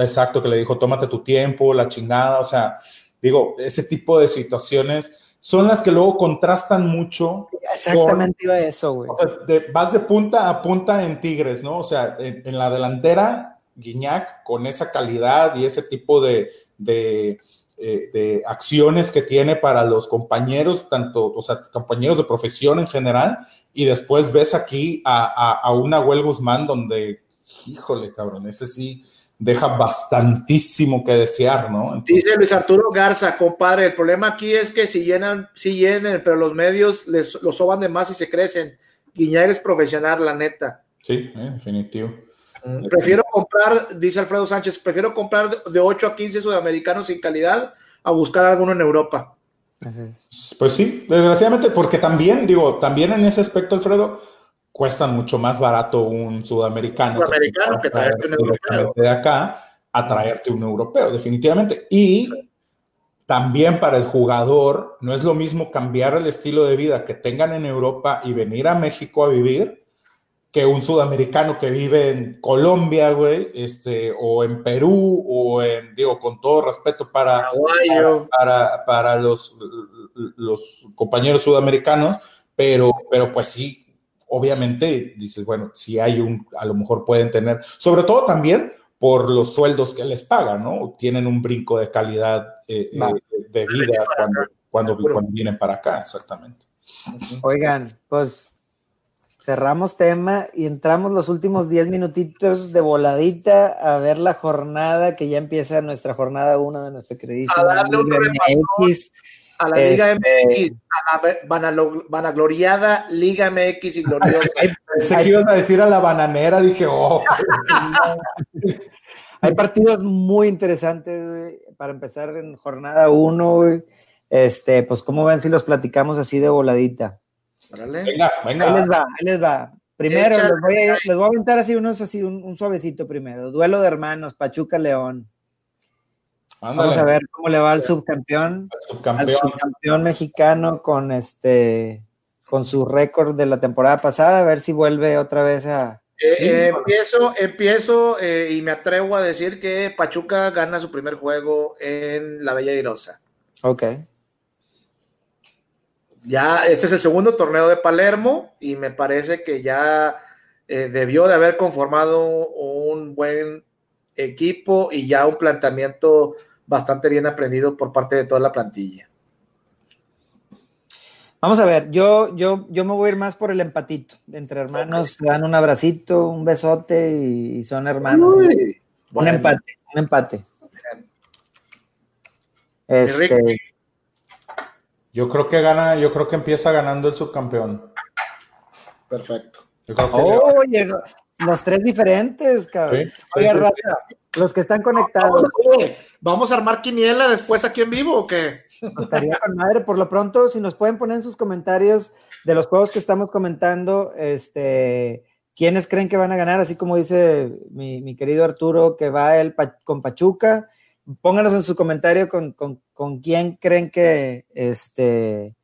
exacto, que le dijo, tómate tu tiempo, la chingada, o sea, digo, ese tipo de situaciones son las que luego contrastan mucho. Exactamente iba eso, güey. vas de punta a punta en Tigres, ¿no? O sea, en, la delantera, Guiñac, con esa calidad y ese tipo de eh, de acciones que tiene para los compañeros, tanto, o sea, compañeros de profesión en general, y después ves aquí a, a, una Huel Guzmán donde, híjole, cabrón, ese sí deja bastantísimo que desear, ¿no? Dice Luis Arturo Garza, compadre, el problema aquí es que si llenan, si llenen, pero los medios les, los soban de más y se crecen. Guiñar es profesional, la neta. Sí, eh, definitivo. Prefiero comprar, dice Alfredo Sánchez, prefiero comprar de 8 a 15 sudamericanos sin calidad a buscar alguno en Europa. Pues sí, desgraciadamente, porque también, digo, también en ese aspecto, Alfredo, cuesta mucho más barato un sudamericano, sudamericano que, traerte un europeo. De acá a traerte un europeo, definitivamente. Y también para el jugador, no es lo mismo cambiar el estilo de vida que tengan en Europa y venir a México a vivir que un sudamericano que vive en Colombia, güey, este, o en Perú, o en, digo, con todo respeto para, para, para, los, los compañeros sudamericanos, pero, pero pues sí, obviamente, dices, bueno, si hay un, a lo mejor pueden tener, sobre todo también por los sueldos que les pagan, ¿no? Tienen un brinco de calidad eh, eh, de vida cuando, cuando, cuando vienen para acá, exactamente. Oigan, pues cerramos tema y entramos los últimos 10 minutitos de voladita a ver la jornada que ya empieza nuestra jornada 1 de nuestra queridísima Liga MX. A la Liga este, MX, a la vanagloriada Liga MX y gloriosa. Pensé que ibas a decir a la bananera, dije, oh. Hay partidos muy interesantes, para empezar en jornada 1, Este, pues, ¿cómo ven si los platicamos así de voladita? Venga, venga. Ahí les va, ahí les va. Primero, les voy, a, les voy, a, aventar así unos, así un, suavecito primero. Duelo de hermanos, Pachuca León. Vamos a ver cómo le va al subcampeón, al subcampeón mexicano con este con su récord de la temporada pasada, a ver si vuelve otra vez a. Eh, eh, empiezo, empiezo eh, y me atrevo a decir que Pachuca gana su primer juego en la Bella Irosa. Ok ya este es el segundo torneo de Palermo y me parece que ya eh, debió de haber conformado un buen equipo y ya un planteamiento bastante bien aprendido por parte de toda la plantilla. Vamos a ver, yo, yo, yo me voy a ir más por el empatito. Entre hermanos dan un abracito, un besote y, son hermanos. Un empate, un empate. Este, yo creo que gana, yo creo que empieza ganando el subcampeón. Perfecto. Oye, los tres diferentes, cabrón. Oye, Raza, los que están conectados. ¿Vamos a armar quiniela después aquí en vivo o qué? Estaría con madre. Por lo pronto, si nos pueden poner en sus comentarios de los juegos que estamos comentando, este, quiénes creen que van a ganar, así como dice mi, querido Arturo, que va él con Pachuca. Pónganos en su comentario con, quién creen que, este,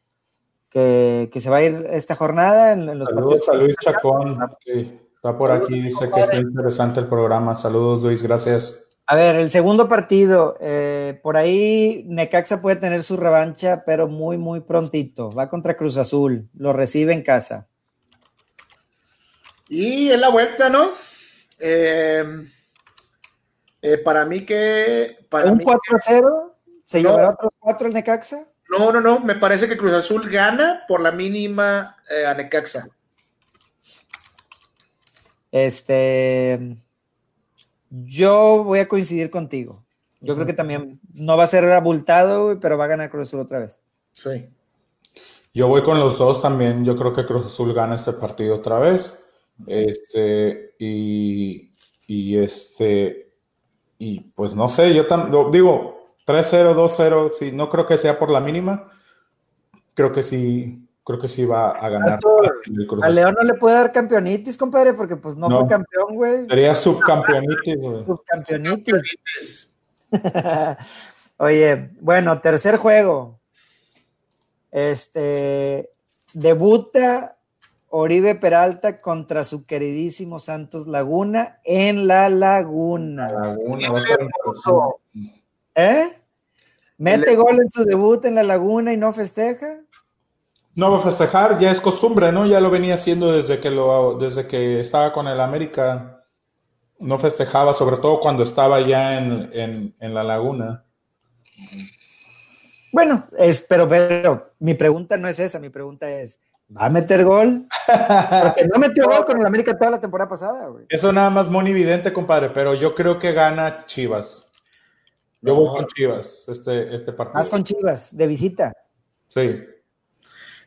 que, se va a ir esta jornada. En, los Saludos a Luis Chacón, que está por aquí, dice que está interesante el programa. Saludos, Luis, gracias. A ver, el segundo partido, eh, por ahí Necaxa puede tener su revancha, pero muy, muy prontito. Va contra Cruz Azul, lo recibe en casa. Y en la vuelta, ¿no? Eh, eh, para mí que... Para ¿Un 4-0? ¿Se llevará otros 4 el Necaxa? No, no, no, me parece que Cruz Azul gana por la mínima a Necaxa. Este... Yo voy a coincidir contigo. Yo creo que también no va a ser abultado, pero va a ganar Cruz Azul otra vez. Sí. Yo voy con los dos también. Yo creo que Cruz Azul gana este partido otra vez. Este, y, y este, y pues no sé, yo también digo 3-0, 2-0, sí, no creo que sea por la mínima. Creo que sí, creo que sí va a ganar. A León no le puede dar campeonitis, compadre, porque pues no, fue campeón, güey. Sería subcampeonitis, güey. Subcampeonitis. Oye, bueno, tercer juego. Este debuta Oribe Peralta contra su queridísimo Santos Laguna en la Laguna. Laguna ¿Eh? ¿Mete gol en su debut en la Laguna y no festeja? No va a festejar, ya es costumbre, ¿no? Ya lo venía haciendo desde que, lo, desde que estaba con el América. No festejaba, sobre todo cuando estaba ya en, la laguna. Bueno, es, pero, pero mi pregunta no es esa, mi pregunta es, ¿va a meter gol? Porque no metió gol con el América toda la temporada pasada, güey. Eso nada más muy evidente, compadre, pero yo creo que gana Chivas. Yo voy con Chivas este, este partido. Más con Chivas, de visita. Sí.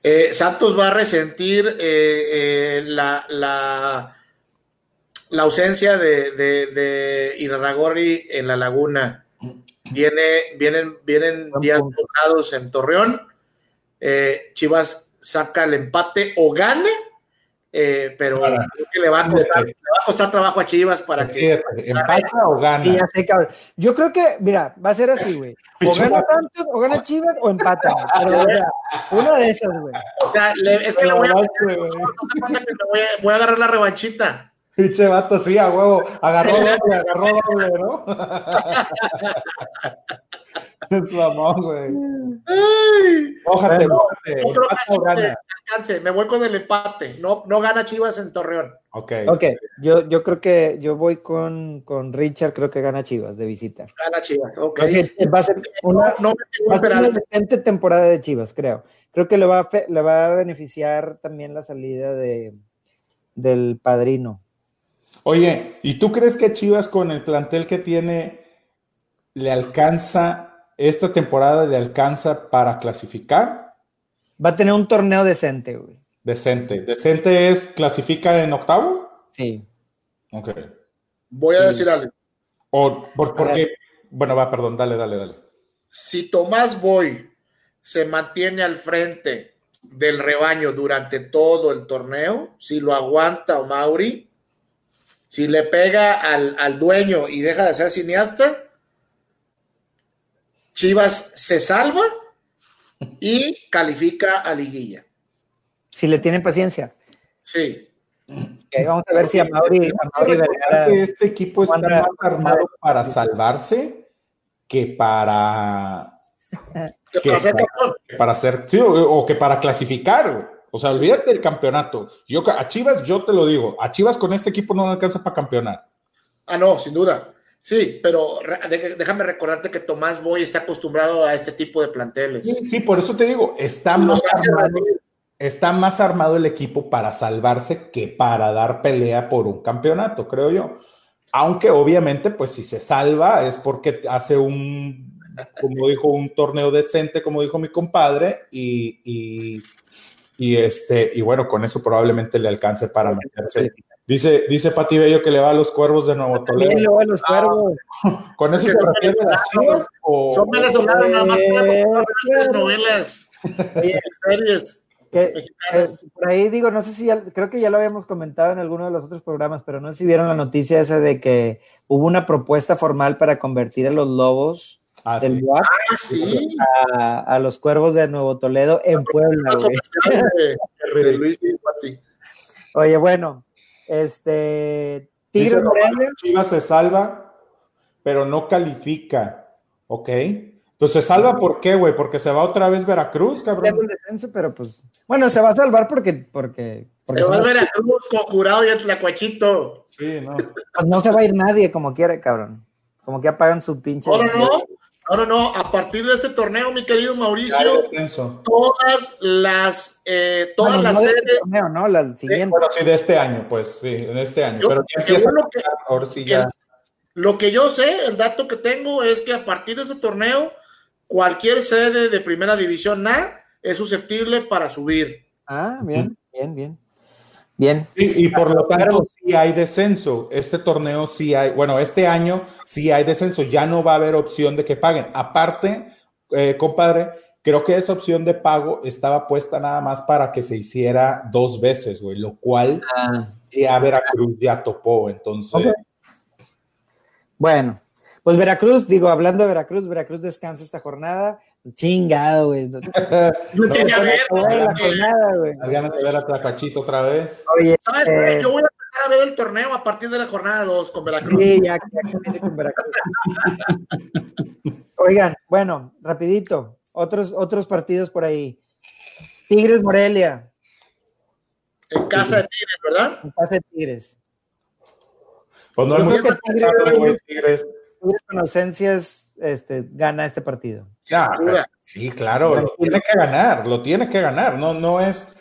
Eh, Santos va a resentir eh, eh, la, la, ausencia de, de, Iraragorri en la laguna. Viene, vienen, vienen días tocados en Torreón. Chivas saca el empate o gane eh, pero creo que le va, a costar, trabajo a Chivas para que. ¿Empata o gana? Yo creo que, mira, va a ser así, güey. O gana Santos, o gana Chivas, o empata. una de esas, güey. O sea, es que le voy a, voy a, agarrar la revanchita. Pinche vato, sí, a huevo. Agarró doble, agarró doble, ¿no? Es mamón, güey. Ójate, Me voy con el empate. No, no gana Chivas en Torreón. Ok. Ok, yo, yo creo que yo voy con, con Richard, creo que gana Chivas de visita. Gana Chivas, ok. va a ser una, no, excelente temporada de Chivas, creo. Creo que le va, a, le va a beneficiar también la salida de, del padrino. Oye, ¿y tú crees que Chivas con el plantel que tiene le alcanza esta temporada le alcanza para clasificar. Va a tener un torneo decente, güey. Decente. ¿Decente es clasifica en octavo? Sí. Ok. Voy a decir algo. O, por, porque, bueno, va, perdón, dale, dale, dale. Si Tomás Boy se mantiene al frente del rebaño durante todo el torneo, si lo aguanta o Mauri, si le pega al, al dueño y deja de ser cineasta, Chivas se salva y califica a liguilla. Si le tienen paciencia. Sí. vamos a ver si a Mauri, Este equipo está más armado para salvarse que para. para ser Para sí, o, que para clasificar. O sea, olvídate del campeonato. Yo, a Chivas, yo te lo digo, a Chivas con este equipo no le alcanza para campeonar. Ah, no, sin duda. Sí, pero déjame recordarte que Tomás Boy está acostumbrado a este tipo de planteles. Sí, por eso te digo, está más, armado, está más armado el equipo para salvarse que para dar pelea por un campeonato, creo yo. Aunque obviamente, pues si se salva es porque hace un, como dijo, un torneo decente, como dijo mi compadre, y, y, y este, y bueno, con eso probablemente le alcance para meterse. Dice, dice Pati Bello que le va a los cuervos de Nuevo Toledo. También le va a los cuervos. ¿Con eso Que se son refiere a las chivas? o- Son venezolanos nada más Eh, ver claro. novelas, series que, eh, por ahí digo, no sé si ya- creo que ya lo habíamos comentado en alguno de los otros programas, pero no sé si vieron la noticia esa de que hubo una propuesta formal para convertir a los lobos Ah, del sí. Ah, sí. a, a los cuervos de Nuevo Toledo en Puebla, güey. Oye, bueno, este Tigres Morelia, Chivas se salva, pero no califica. ¿Ok? Pues se salva ¿por qué, güey? Porque se va otra vez Veracruz, cabrón. el descenso, pero pues, bueno, se va a salvar porque, porque, porque Se va a Veracruz con jurado y el tlacuachito. Sí, no. pues no se va a ir nadie como quiera, cabrón. Como que apagan su pinche. No, no, no. No, no. A partir de este torneo, mi querido Mauricio, todas las, eh, todas Bueno, las no de este sedes. torneo, no, la siguiente. Bueno, sí, de este año, pues, sí, de este año. Yo- pero ya empieza lo que- a ahora sí ya. Lo que yo sé, el dato que tengo es que a partir de este torneo, cualquier sede de primera división A es susceptible para subir. Ah, bien, bien, bien. Bien. Y, y por lo tanto, sí hay descenso. Este torneo sí hay, bueno, este año sí hay descenso. Ya no va a haber opción de que paguen. Aparte, eh, compadre, creo que esa opción de pago estaba puesta nada más para que se hiciera dos veces, güey, lo cual Ah, ya Veracruz ya topó. Entonces, bueno, pues Veracruz, digo, hablando de Veracruz, Veracruz descansa esta jornada. Chingado, güey. No, No tiene a ver, no, la jornada, güey. las ganas de ver a Tlacachito otra vez. Oye, ¿Sabes? eh, Yo voy a empezar a ver el torneo a partir de la jornada 2 con Veracruz. Sí, ya, ya con Veracruz. Oigan, bueno, rapidito, otros, otros partidos por ahí. Tigres Morelia, En casa de Tigres, ¿verdad? en casa de Tigres. Pues no hay Yo mucho que Tigres- güey, Tigres. Tigres con ausencias este, gana este partido. Ya, sí, claro, lo tiene que ganar, lo tiene que ganar, no, no es,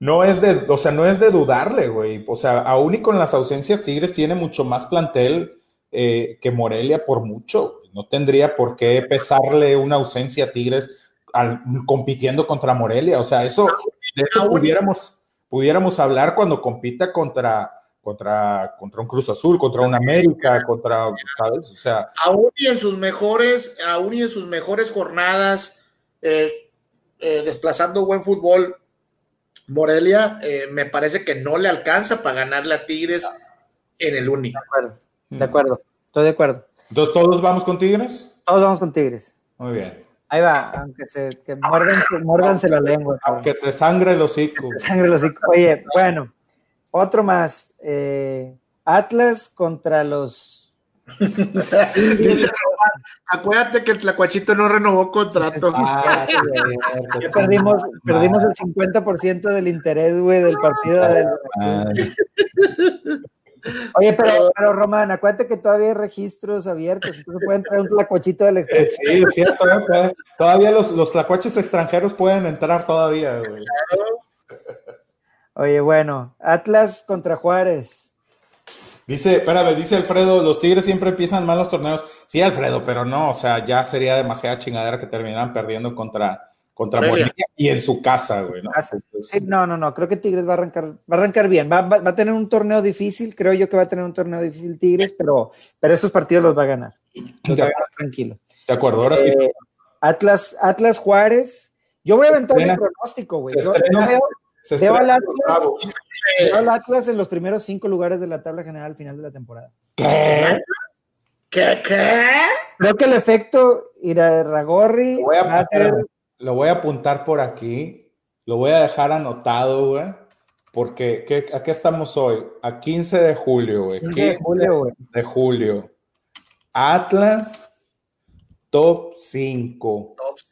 no es de, o sea, no es de dudarle, güey, o sea, aún y con las ausencias, Tigres tiene mucho más plantel eh, que Morelia por mucho, no tendría por qué pesarle una ausencia a Tigres al- compitiendo contra Morelia, o sea, eso, de y- pudiéramos, pudiéramos hablar cuando compita contra, contra, contra un Cruz Azul, contra un América, contra, ¿sabes? O sea, Aún y en sus mejores, aún y en sus mejores jornadas, eh, eh, desplazando buen fútbol, Morelia eh, me parece que no le alcanza para ganarle a Tigres en el único. De acuerdo, de acuerdo, estoy de acuerdo. entonces, ¿todos vamos con Tigres? Todos vamos con Tigres. Muy bien. Ahí va, aunque se que muerdan, muérdanse la lengua. Aunque te sangre el hocico. Sangre los hocico. Oye, bueno, otro más. eh, Atlas contra los. Dice Román, acuérdate que el Tlacuachito no renovó contrato. Ah, Ya perdimos, perdimos el 50% del interés, güey, del partido. del- Madre. Oye, pero, pero Román, acuérdate que todavía hay registros abiertos, entonces pueden traer un tlacuachito del Eh, extranjero. Sí, es cierto. ¿eh? Puede- Todavía los, los tlacuaches extranjeros pueden entrar todavía, güey. Oye, bueno, Atlas contra Juárez. Dice, espérame, dice Alfredo, los Tigres siempre empiezan mal los torneos. Sí, Alfredo, pero no, o sea, ya sería demasiada chingadera que terminaran perdiendo contra, contra. Morelia y en su casa, güey, ¿no? Casa. Entonces, Sí, no, no, no, creo que Tigres va a arrancar, va a arrancar bien. Va, va- va a tener un torneo difícil, creo yo que va a tener un torneo difícil Tigres, pero, pero estos partidos los va a ganar. Los va a ganar tranquilo. de acuerdo, ahora sí. Eh, Atlas, Atlas Juárez. Yo voy a aventar mi pronóstico, güey. yo veo, Se veo al Atlas. los Bravos. veo al Atlas en los primeros cinco lugares de la tabla general al final de la temporada. ¿Qué? ¿Qué? ¿Qué? Creo que el efecto Irarragorri Lo voy a lo voy a apuntar por aquí, lo voy a dejar anotado, güey, porque ¿qué, ¿a qué estamos hoy? A 15 de julio, güey. 15 de julio, güey. de julio. Atlas, top 5. Top cinco.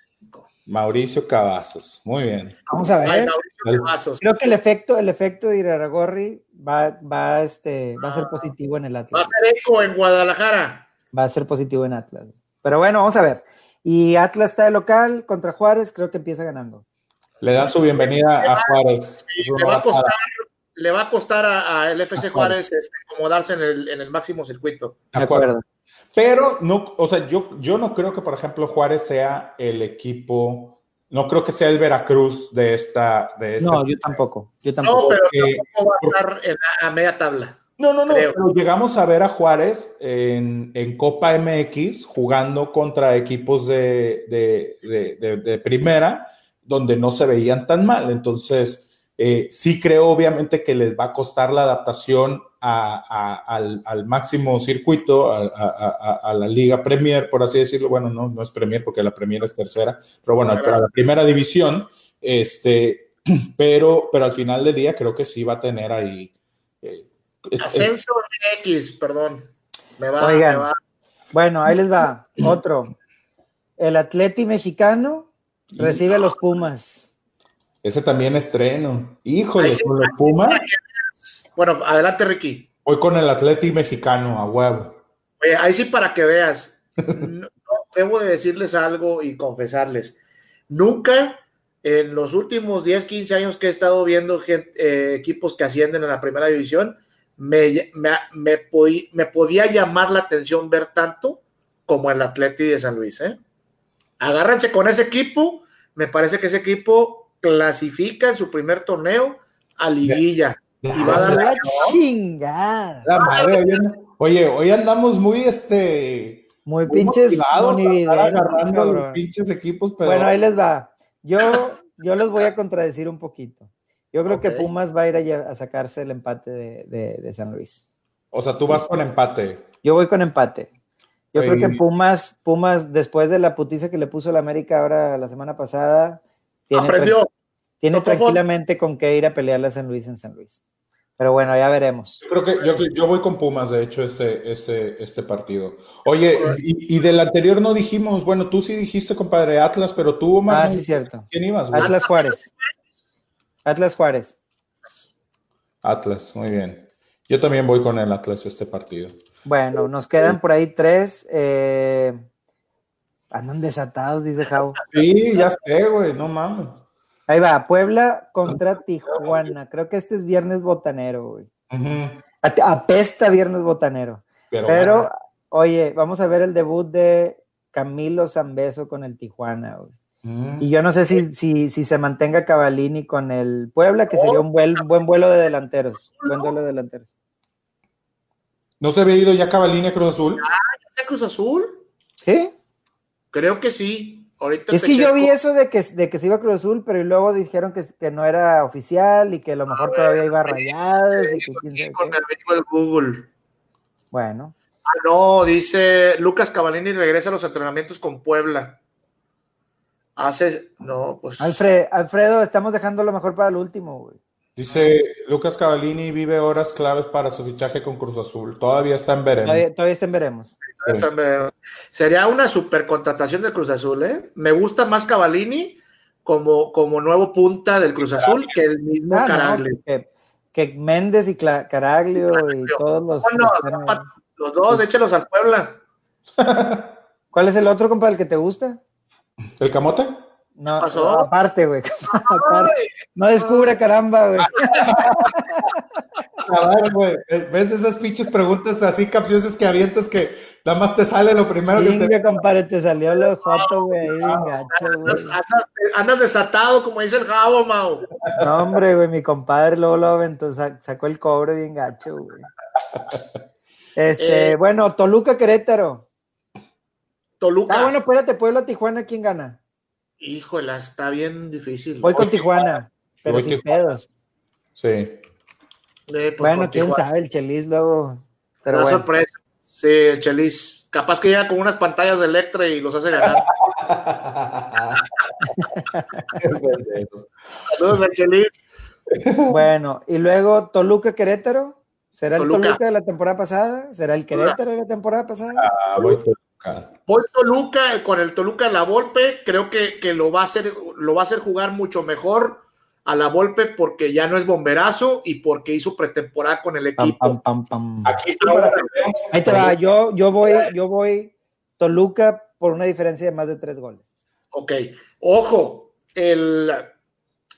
Mauricio Cavazos. Muy bien. Vamos a Ay, ver. Mauricio Cavazos. Creo que el efecto, el efecto de Irarragorri va, va, este, va a ser positivo en el Va a Atlas. ser eco en Guadalajara. Va a ser positivo en Atlas. Pero bueno, vamos a ver. Y Atlas está de local contra Juárez, creo que empieza ganando. Le dan su bienvenida a Juárez. Sí, le va a costar, le va a costar al FC Juárez este, acomodarse en el, en el máximo circuito. De acuerdo. Pero no, o sea, yo, yo no creo que, por ejemplo, Juárez sea el equipo, no creo que sea el Veracruz de esta. De no, yo tampoco. Yo tampoco. No, pero tampoco va a estar en a media tabla. No, no, no, pero llegamos a ver a Juárez en, en Copa MX jugando contra equipos de, de, de, de, primera, donde no se veían tan mal. Entonces, eh, sí creo obviamente que les va a costar la adaptación al, al, máximo circuito, a, a, la Liga Premier, por así decirlo. Bueno, no, no es Premier porque la Premier es tercera, pero bueno, para la primera división, este, pero, pero al final del día creo que sí va a tener ahí. Eh, Ascenso X, perdón. Me va, Oigan, Bueno, ahí les va. Otro. El Atleti mexicano recibe a los Pumas. Ese también estreno. Híjole, con los Pumas. Bueno, adelante, Ricky. Voy con el Atleti mexicano, a huevo. Oye, ahí sí para que veas. debo de decirles algo y confesarles. Nunca en los últimos 10, 15 años que he estado viendo eh, equipos que ascienden a la primera división, me, me, podía llamar la atención ver tanto como el Atleti de San Luis. ¿eh? Agárrense con ese equipo. Me parece que ese equipo clasifica en su primer torneo a liguilla. y va a dar la chingada. oye, hoy andamos muy este muy, pinches agarrando pinches equipos. Bueno, ahí les va. Yo, yo los voy a contradecir un poquito. Yo creo que Pumas va a ir a, sacarse el empate de, San Luis. O sea, tú vas con empate. Yo voy con empate. Yo creo que Pumas, Pumas, después de la putiza que le puso la América ahora la semana pasada, tiene, tiene tranquilamente con qué ir a pelearle a San Luis en San Luis. Pero bueno, ya veremos. Creo que yo, yo voy con Pumas, de hecho, este, este, este partido. Oye, y, del anterior no dijimos, bueno, tú sí dijiste, compadre, Atlas, pero tú, Omar. Ah, sí, cierto. ¿Quién ibas? Atlas Juárez. Atlas Juárez. Atlas, muy bien. Yo también voy con el Atlas este partido. Bueno, nos quedan por ahí tres. Eh, andan desatados, dice Jau. Sí, ya sé, güey, no mames. Ahí va, Puebla contra Tijuana. Creo que este es viernes botanero, güey. Apesta viernes botanero. Pero, oye, vamos a ver el debut de Camilo Zambeso con el Tijuana, güey. Y yo no sé si, si, si, se mantenga Cavalini con el Puebla, que sería un buen, buen vuelo de delanteros. Buen vuelo de delanteros. ¿No se había ido ya Cavalini a Cruz Azul? Ah, ¿ya está Cruz Azul? ¿Sí? Creo que sí. Ahorita es que yo vi eso de que, de que se iba a Cruz Azul, pero luego dijeron que, que no era oficial y que a lo mejor todavía iba rayados. Y que quién con el Google. Bueno. Ah, no, dice Lucas Cavalini regresa a los entrenamientos con Puebla. Hace, no, pues. Alfredo, estamos dejando lo mejor para el último, güey. Dice Lucas Cavallini vive horas claves para su fichaje con Cruz Azul. Todavía está en veremos. Todavía, está en veremos. Sería una super contratación de Cruz Azul, ¿eh? Me gusta más Cavallini como, como nuevo punta del Cruz Azul que el mismo ah, Caraglio. que, Méndez y Caraglio, y todos los. los dos, échelos al Puebla. ¿Cuál es el otro, compa, el que te gusta? ¿El camote? No, aparte, güey. No descubre, caramba, güey. A ver, güey. ¿Ves esas pinches preguntas así capciosas que avientas que nada más te sale lo primero que te. compadre, te salió la foto, güey. Andas, andas, desatado, como dice el jabo, Mau. No, hombre, güey. Mi compadre luego lo aventó, sacó el cobre bien gacho, güey. Este, eh, bueno, Toluca Querétaro. Toluca. Ah, bueno, espérate, Puebla, Tijuana, ¿quién gana? Híjole, está bien difícil. Voy con Tijuana, pero sin pedos. Sí. Eh, pues bueno, quién sabe, el Chelis luego. Pero sorpresa. Sí, el Chelis. Capaz que llega con unas pantallas de Electra y los hace ganar. Saludos al Chelis. Bueno, y luego Toluca Querétaro. ¿Será el Toluca de la temporada pasada? ¿Será el Querétaro de la temporada pasada? Ah, voy Hoy Toluca, con el Toluca la Volpe, creo que, lo, va a hacer, lo va a hacer jugar mucho mejor a la Volpe porque ya no es bomberazo y porque hizo pretemporada con el equipo. Aquí está. Ahí te va, yo, yo voy, yo voy Toluca por una diferencia de más de tres goles. Ok, ojo, el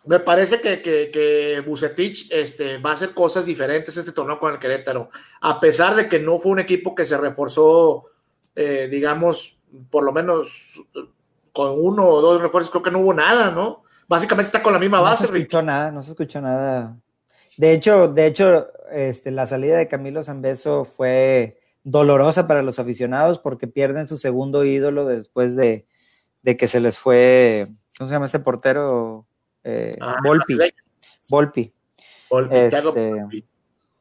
Me parece que, que, que Bucetich este, va a hacer cosas diferentes este torneo con el Querétaro, a pesar de que no fue un equipo que se reforzó, eh, digamos, por lo menos con uno o dos refuerzos, creo que no hubo nada, ¿no? Básicamente está con la misma base. No se escuchó nada, no se escuchó nada. De hecho, de hecho, este, la salida de Camilo Zambeso fue dolorosa para los aficionados porque pierden su segundo ídolo después de, de que se les fue, ¿cómo se llama este portero? Eh, ah, Volpi. Volpi. Volpi este,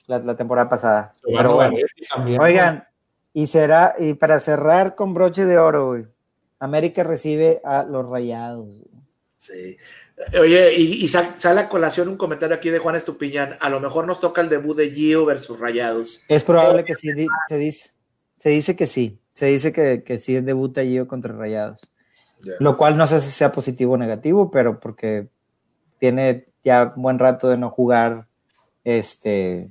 la, la, temporada pasada. Pero bueno, oigan, y será, y para cerrar con broche de oro, América recibe a los rayados. Sí. Oye, y, sale a colación un comentario aquí de Juan Estupiñán. A lo mejor nos toca el debut de Gio versus Rayados. Es probable que sí, se dice, se dice que sí. Se dice que, que sí debuta Gio contra Rayados. Lo cual no sé si sea positivo o negativo, pero porque tiene ya un buen rato de no jugar este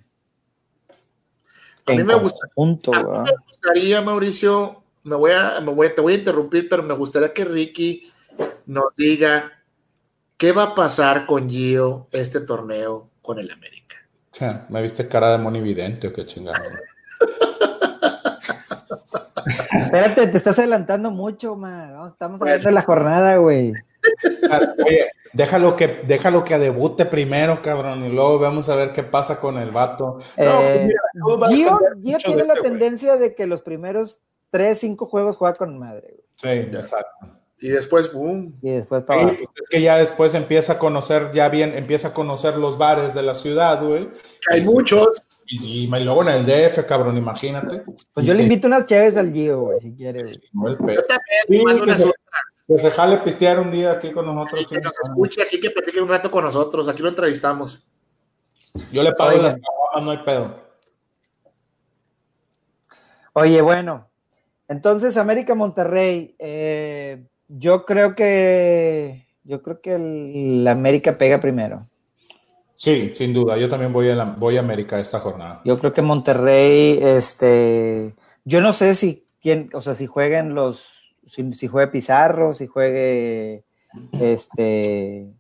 a mí, me gustaría, Mauricio, me voy a, me voy, te voy a interrumpir, pero me gustaría que Ricky nos diga qué va a pasar con Gio este torneo con el América. ¿Me viste cara de monividente o qué chingada? Espérate, te estás adelantando mucho, man. Estamos hablando de la jornada, güey. Oye, déjalo que, déjalo que debute primero, cabrón, y luego vamos a ver qué pasa con el vato. Eh, Gio, tiene la tendencia de que los primeros tres, cinco juegos juega con madre. Güey. Sí, exacto. Y después, boom. Y después para pues es que ya después empieza a conocer, ya bien, empieza a conocer los bares de la ciudad, güey. Hay muchos. Y, luego en el DF, cabrón, imagínate. Pues yo le invito unas chaves al Gio, güey, si quiere. Yo también, se, que se jale pistear un día aquí con nosotros. que nos escuche aquí, que platique un rato con nosotros. Aquí lo entrevistamos. Yo le pago las caguamas, no hay pedo. Oye, bueno. Entonces, América Monterrey, eh, yo creo que yo creo que el, América pega primero. Sí, sin duda. Yo también voy a, la, voy a América esta jornada. Yo creo que Monterrey, este, yo no sé si quién, o sea, si jueguen los, si, si juegue Pizarro, si juegue este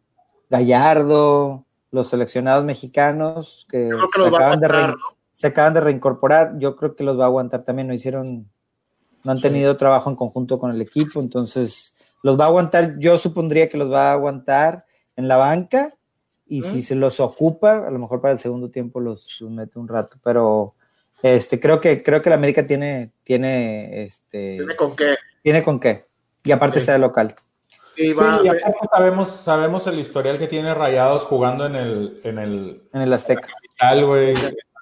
Gallardo, los seleccionados mexicanos que, se, acaban de se, acaban de reincorporar, yo creo que los va a aguantar también, no hicieron, no han tenido trabajo en conjunto con el equipo, entonces los va a aguantar, yo supondría que los va a aguantar en la banca y si se los ocupa, a lo mejor para el segundo tiempo los, mete un rato, pero este creo que creo que la América tiene tiene este tiene con qué tiene con qué y aparte está de local. Sí, y aparte sabemos sabemos el historial que tiene Rayados jugando en el en el en el Azteca. Capital, güey.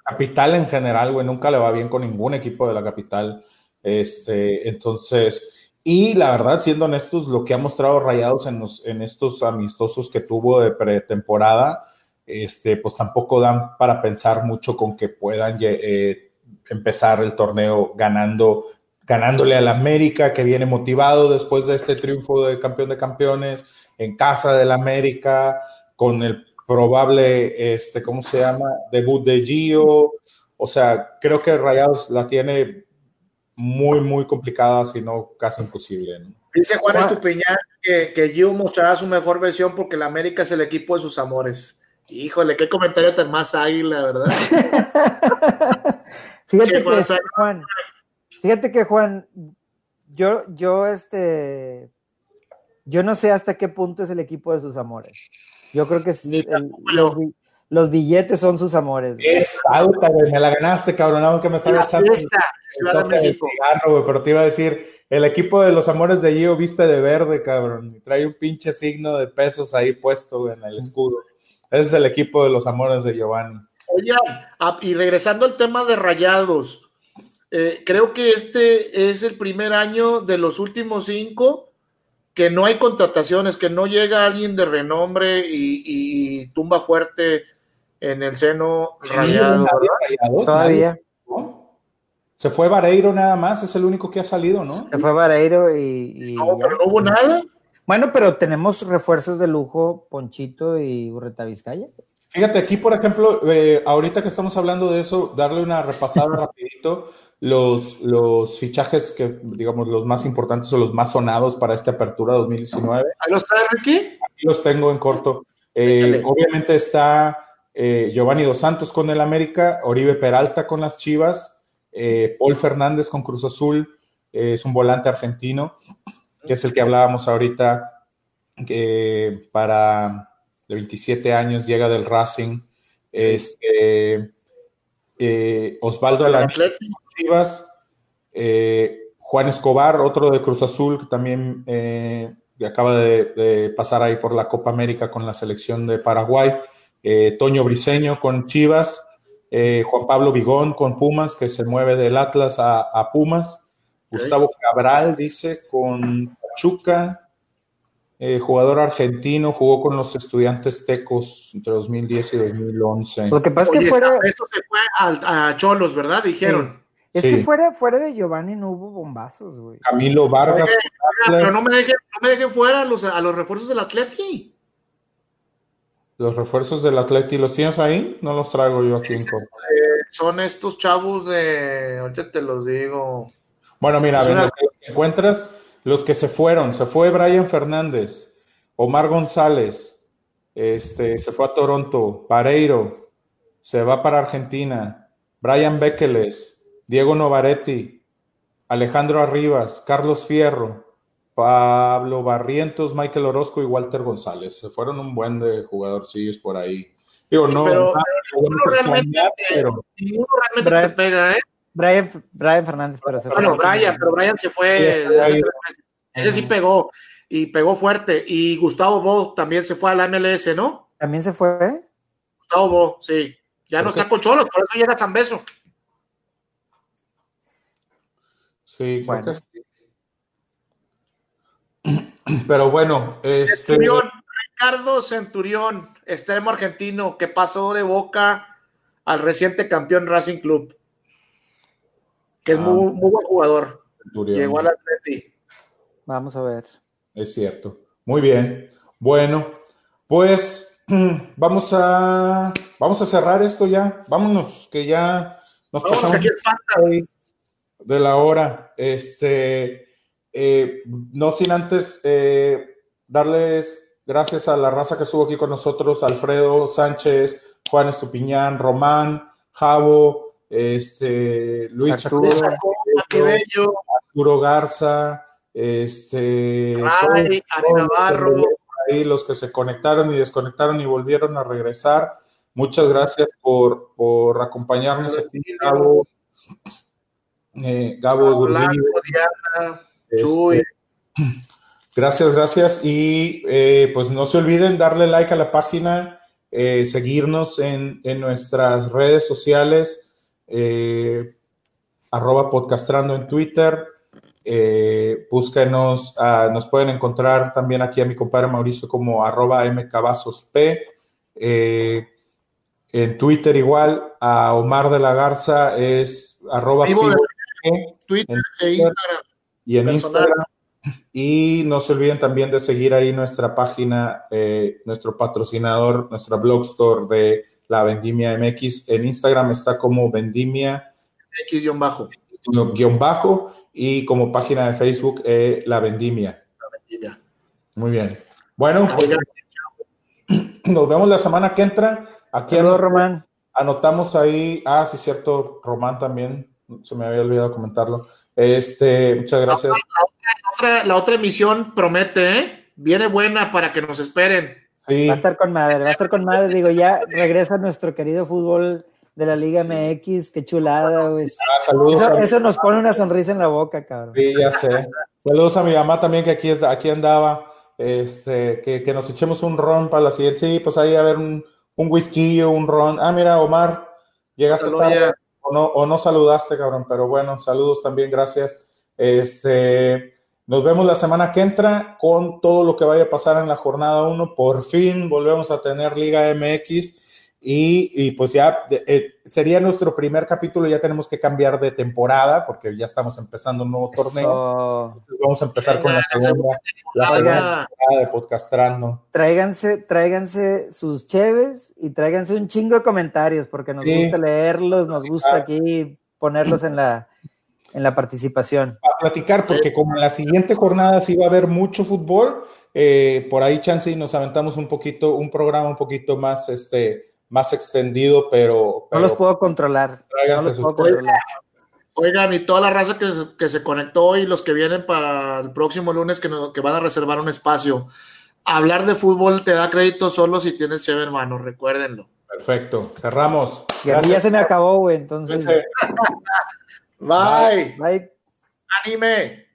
Capital en general, güey, nunca le va bien con ningún equipo de la capital. Este, entonces, y la verdad, siendo honestos, lo que ha mostrado Rayados en, en estos amistosos que tuvo de pretemporada, este, pues tampoco dan para pensar mucho con que puedan eh, empezar el torneo ganando, ganándole al América, que viene motivado después de este triunfo de campeón de campeones en casa del América, con el probable, este, ¿cómo se llama? Debut de Gio. O sea, creo que Rayados la tiene muy, muy complicada, si no casi imposible. Dice Juan Estupiñán que, que Gio mostrará su mejor versión porque la América es el equipo de sus amores. Híjole, qué comentario tan más águila, ¿verdad? fíjate que, Juan, fíjate que Juan, yo, yo, este, yo no sé hasta qué punto es el equipo de sus amores. Yo creo que es el, los billetes son sus amores. Es auta, güey. Me la ganaste, cabrón. Aunque me estaba echando. pero te iba a decir, el equipo de los amores de Gio viste de verde, cabrón. Y trae un pinche signo de pesos ahí puesto en el escudo. Ese es el equipo de los amores de Giovanni. Ah, y regresando al tema de rayados, eh, creo que este es el primer año de los últimos cinco que no hay contrataciones, que no llega alguien de renombre y tumba fuerte en el seno rayado. Todavía. Se fue Vareiro nada más, es el único que ha salido, ¿no? Se fue Vareiro y. no, pero no hubo nada. Bueno, pero tenemos refuerzos de lujo, Ponchito y Burreta Vizcaya. Fíjate, aquí, por ejemplo, eh, ahorita que estamos hablando de eso, darle una repasada rapidito, los, los fichajes que, digamos, los más importantes o los más sonados para esta apertura 2019. ¿Ahí los traen aquí? Aquí los tengo en corto. Eh, obviamente está eh, Giovanni Dos Santos con el América, Oribe Peralta con las Chivas, Paul Fernández con Cruz Azul, es un volante argentino, que es el que hablábamos ahorita, que para de 27 años llega del Racing. Este, Osvaldo Chivas, Juan Escobar, otro de Cruz Azul, que también acaba de, pasar ahí por la Copa América con la selección de Paraguay, eh, Toño Briseño con Chivas, eh, Juan Pablo Vigón con Pumas, que se mueve del Atlas a, Pumas, Gustavo Cabral, dice, con Pachuca, eh, jugador argentino, jugó con los estudiantes tecos entre 2010 y 2011. Lo que pasa es que fuera... Esto se fue a, Cholos, ¿verdad? Dijeron. Es que fuera, fuera de Giovanni no hubo bombazos, güey. Camilo Vargas. pero no me dejen, no me fuera a los, a los refuerzos del Atleti. Los refuerzos del Atleti, ¿los tienes ahí? No los traigo yo aquí en eh, Son estos chavos de. Ahorita te los digo. Bueno, mira, lo que encuentras, los que se fueron. Se fue Brian Fernández, Omar González, este, se fue a Toronto, Pareiro, se va para Argentina, Brian Bekeles, Diego Novaretti, Alejandro Arribas, Carlos Fierro, Pablo Barrientos, Michael Orozco y Walter González. Se fueron un buen de jugadorcillos por ahí. Digo, no, pero, ninguno realmente, pero... realmente te pega, ¿eh? Brian, Brian Fernández, pero se fue. Bueno, Brian, pero Brian se fue. ese sí pegó y pegó fuerte. Y Gustavo Bo también se fue a la MLS, ¿no? ¿También se fue? Gustavo Bo, sí. Ya no está con Cholos, por eso llega San Beso. Sí, creo que sí. Pero bueno, este... Ricardo Centurión, extremo argentino, que pasó de boca al reciente campeón Racing Club, que es ah. muy, buen jugador. Llegó al Atleti. Vamos a ver. Es cierto. Muy bien. Bueno, pues vamos a vamos a cerrar esto ya. Vámonos, que ya nos pasamos. Aquí de la hora. Este, eh, no sin antes eh, darles gracias a la raza que estuvo aquí con nosotros, Alfredo Sánchez, Juan Estupiñán, Román, Javo, este, Luis Arturo, Arturo Garza, este, Navarro. Ahí los que se conectaron y desconectaron y volvieron a regresar. Muchas gracias por, por acompañarnos aquí, Javo eh, Gabo este, Gracias, gracias. Y eh, pues no se olviden darle like a la página, eh, seguirnos en, nuestras redes sociales, arroba podcastrando en Twitter. búsquenos, ah, nos pueden encontrar también aquí a mi compadre Mauricio como arroba mcabazosp. en Twitter igual, a Omar de la Garza es arroba Twitter, e Instagram. Y en Instagram. Y no se olviden también de seguir ahí nuestra página, eh, nuestro patrocinador, nuestra blog store de la Vendimia MX. En Instagram está como Vendimia X-bajo. Guión bajo y como página de Facebook eh, La Vendimia. La Vendimia. Muy bien. Bueno, pues, nos vemos la semana que entra. Aquí Román. Anotamos ahí, ah, sí, cierto, Román también se me había olvidado comentarlo. Este, muchas gracias. La otra, emisión promete, ¿eh? Viene buena para que nos esperen. Va a estar con madre, va a estar con madre. Digo, ya regresa nuestro querido fútbol de la Liga MX, qué chulada, ah, saludos eso, nos pone una sonrisa en la boca, cabrón. Sí, ya sé. Saludos a mi mamá también, que aquí, aquí andaba. Este, que, nos echemos un ron para la siguiente. Sí, pues ahí a ver un, un whisky o un ron. Ah, mira, Omar, llegaste tarde o no, saludaste, cabrón, pero bueno, saludos también, gracias. Este, nos vemos la semana que entra con todo lo que vaya a pasar en la jornada 1. Por fin volvemos a tener Liga MX y, pues ya eh, sería nuestro primer capítulo, ya tenemos que cambiar de temporada porque ya estamos empezando un nuevo torneo. vamos a empezar con la segunda, temporada de podcastrando. Tráiganse, tráiganse sus cheves y tráiganse un chingo de comentarios porque nos gusta leerlos, nos gusta aquí ponerlos en la, en la participación. A platicar, porque como en la siguiente jornada sí va a haber mucho fútbol, eh, por ahí, chance, y nos aventamos un poquito, un programa un poquito más, este, más extendido, pero. no los puedo controlar. No los puedo controlar. Oigan, y toda la raza que, que, se conectó hoy, los que vienen para el próximo lunes, que, que van a reservar un espacio. Hablar de fútbol te da crédito solo si tienes chévere, hermano, recuérdenlo. Perfecto, cerramos. Y a mí ya se me acabó, güey, entonces. vai. Baik anime.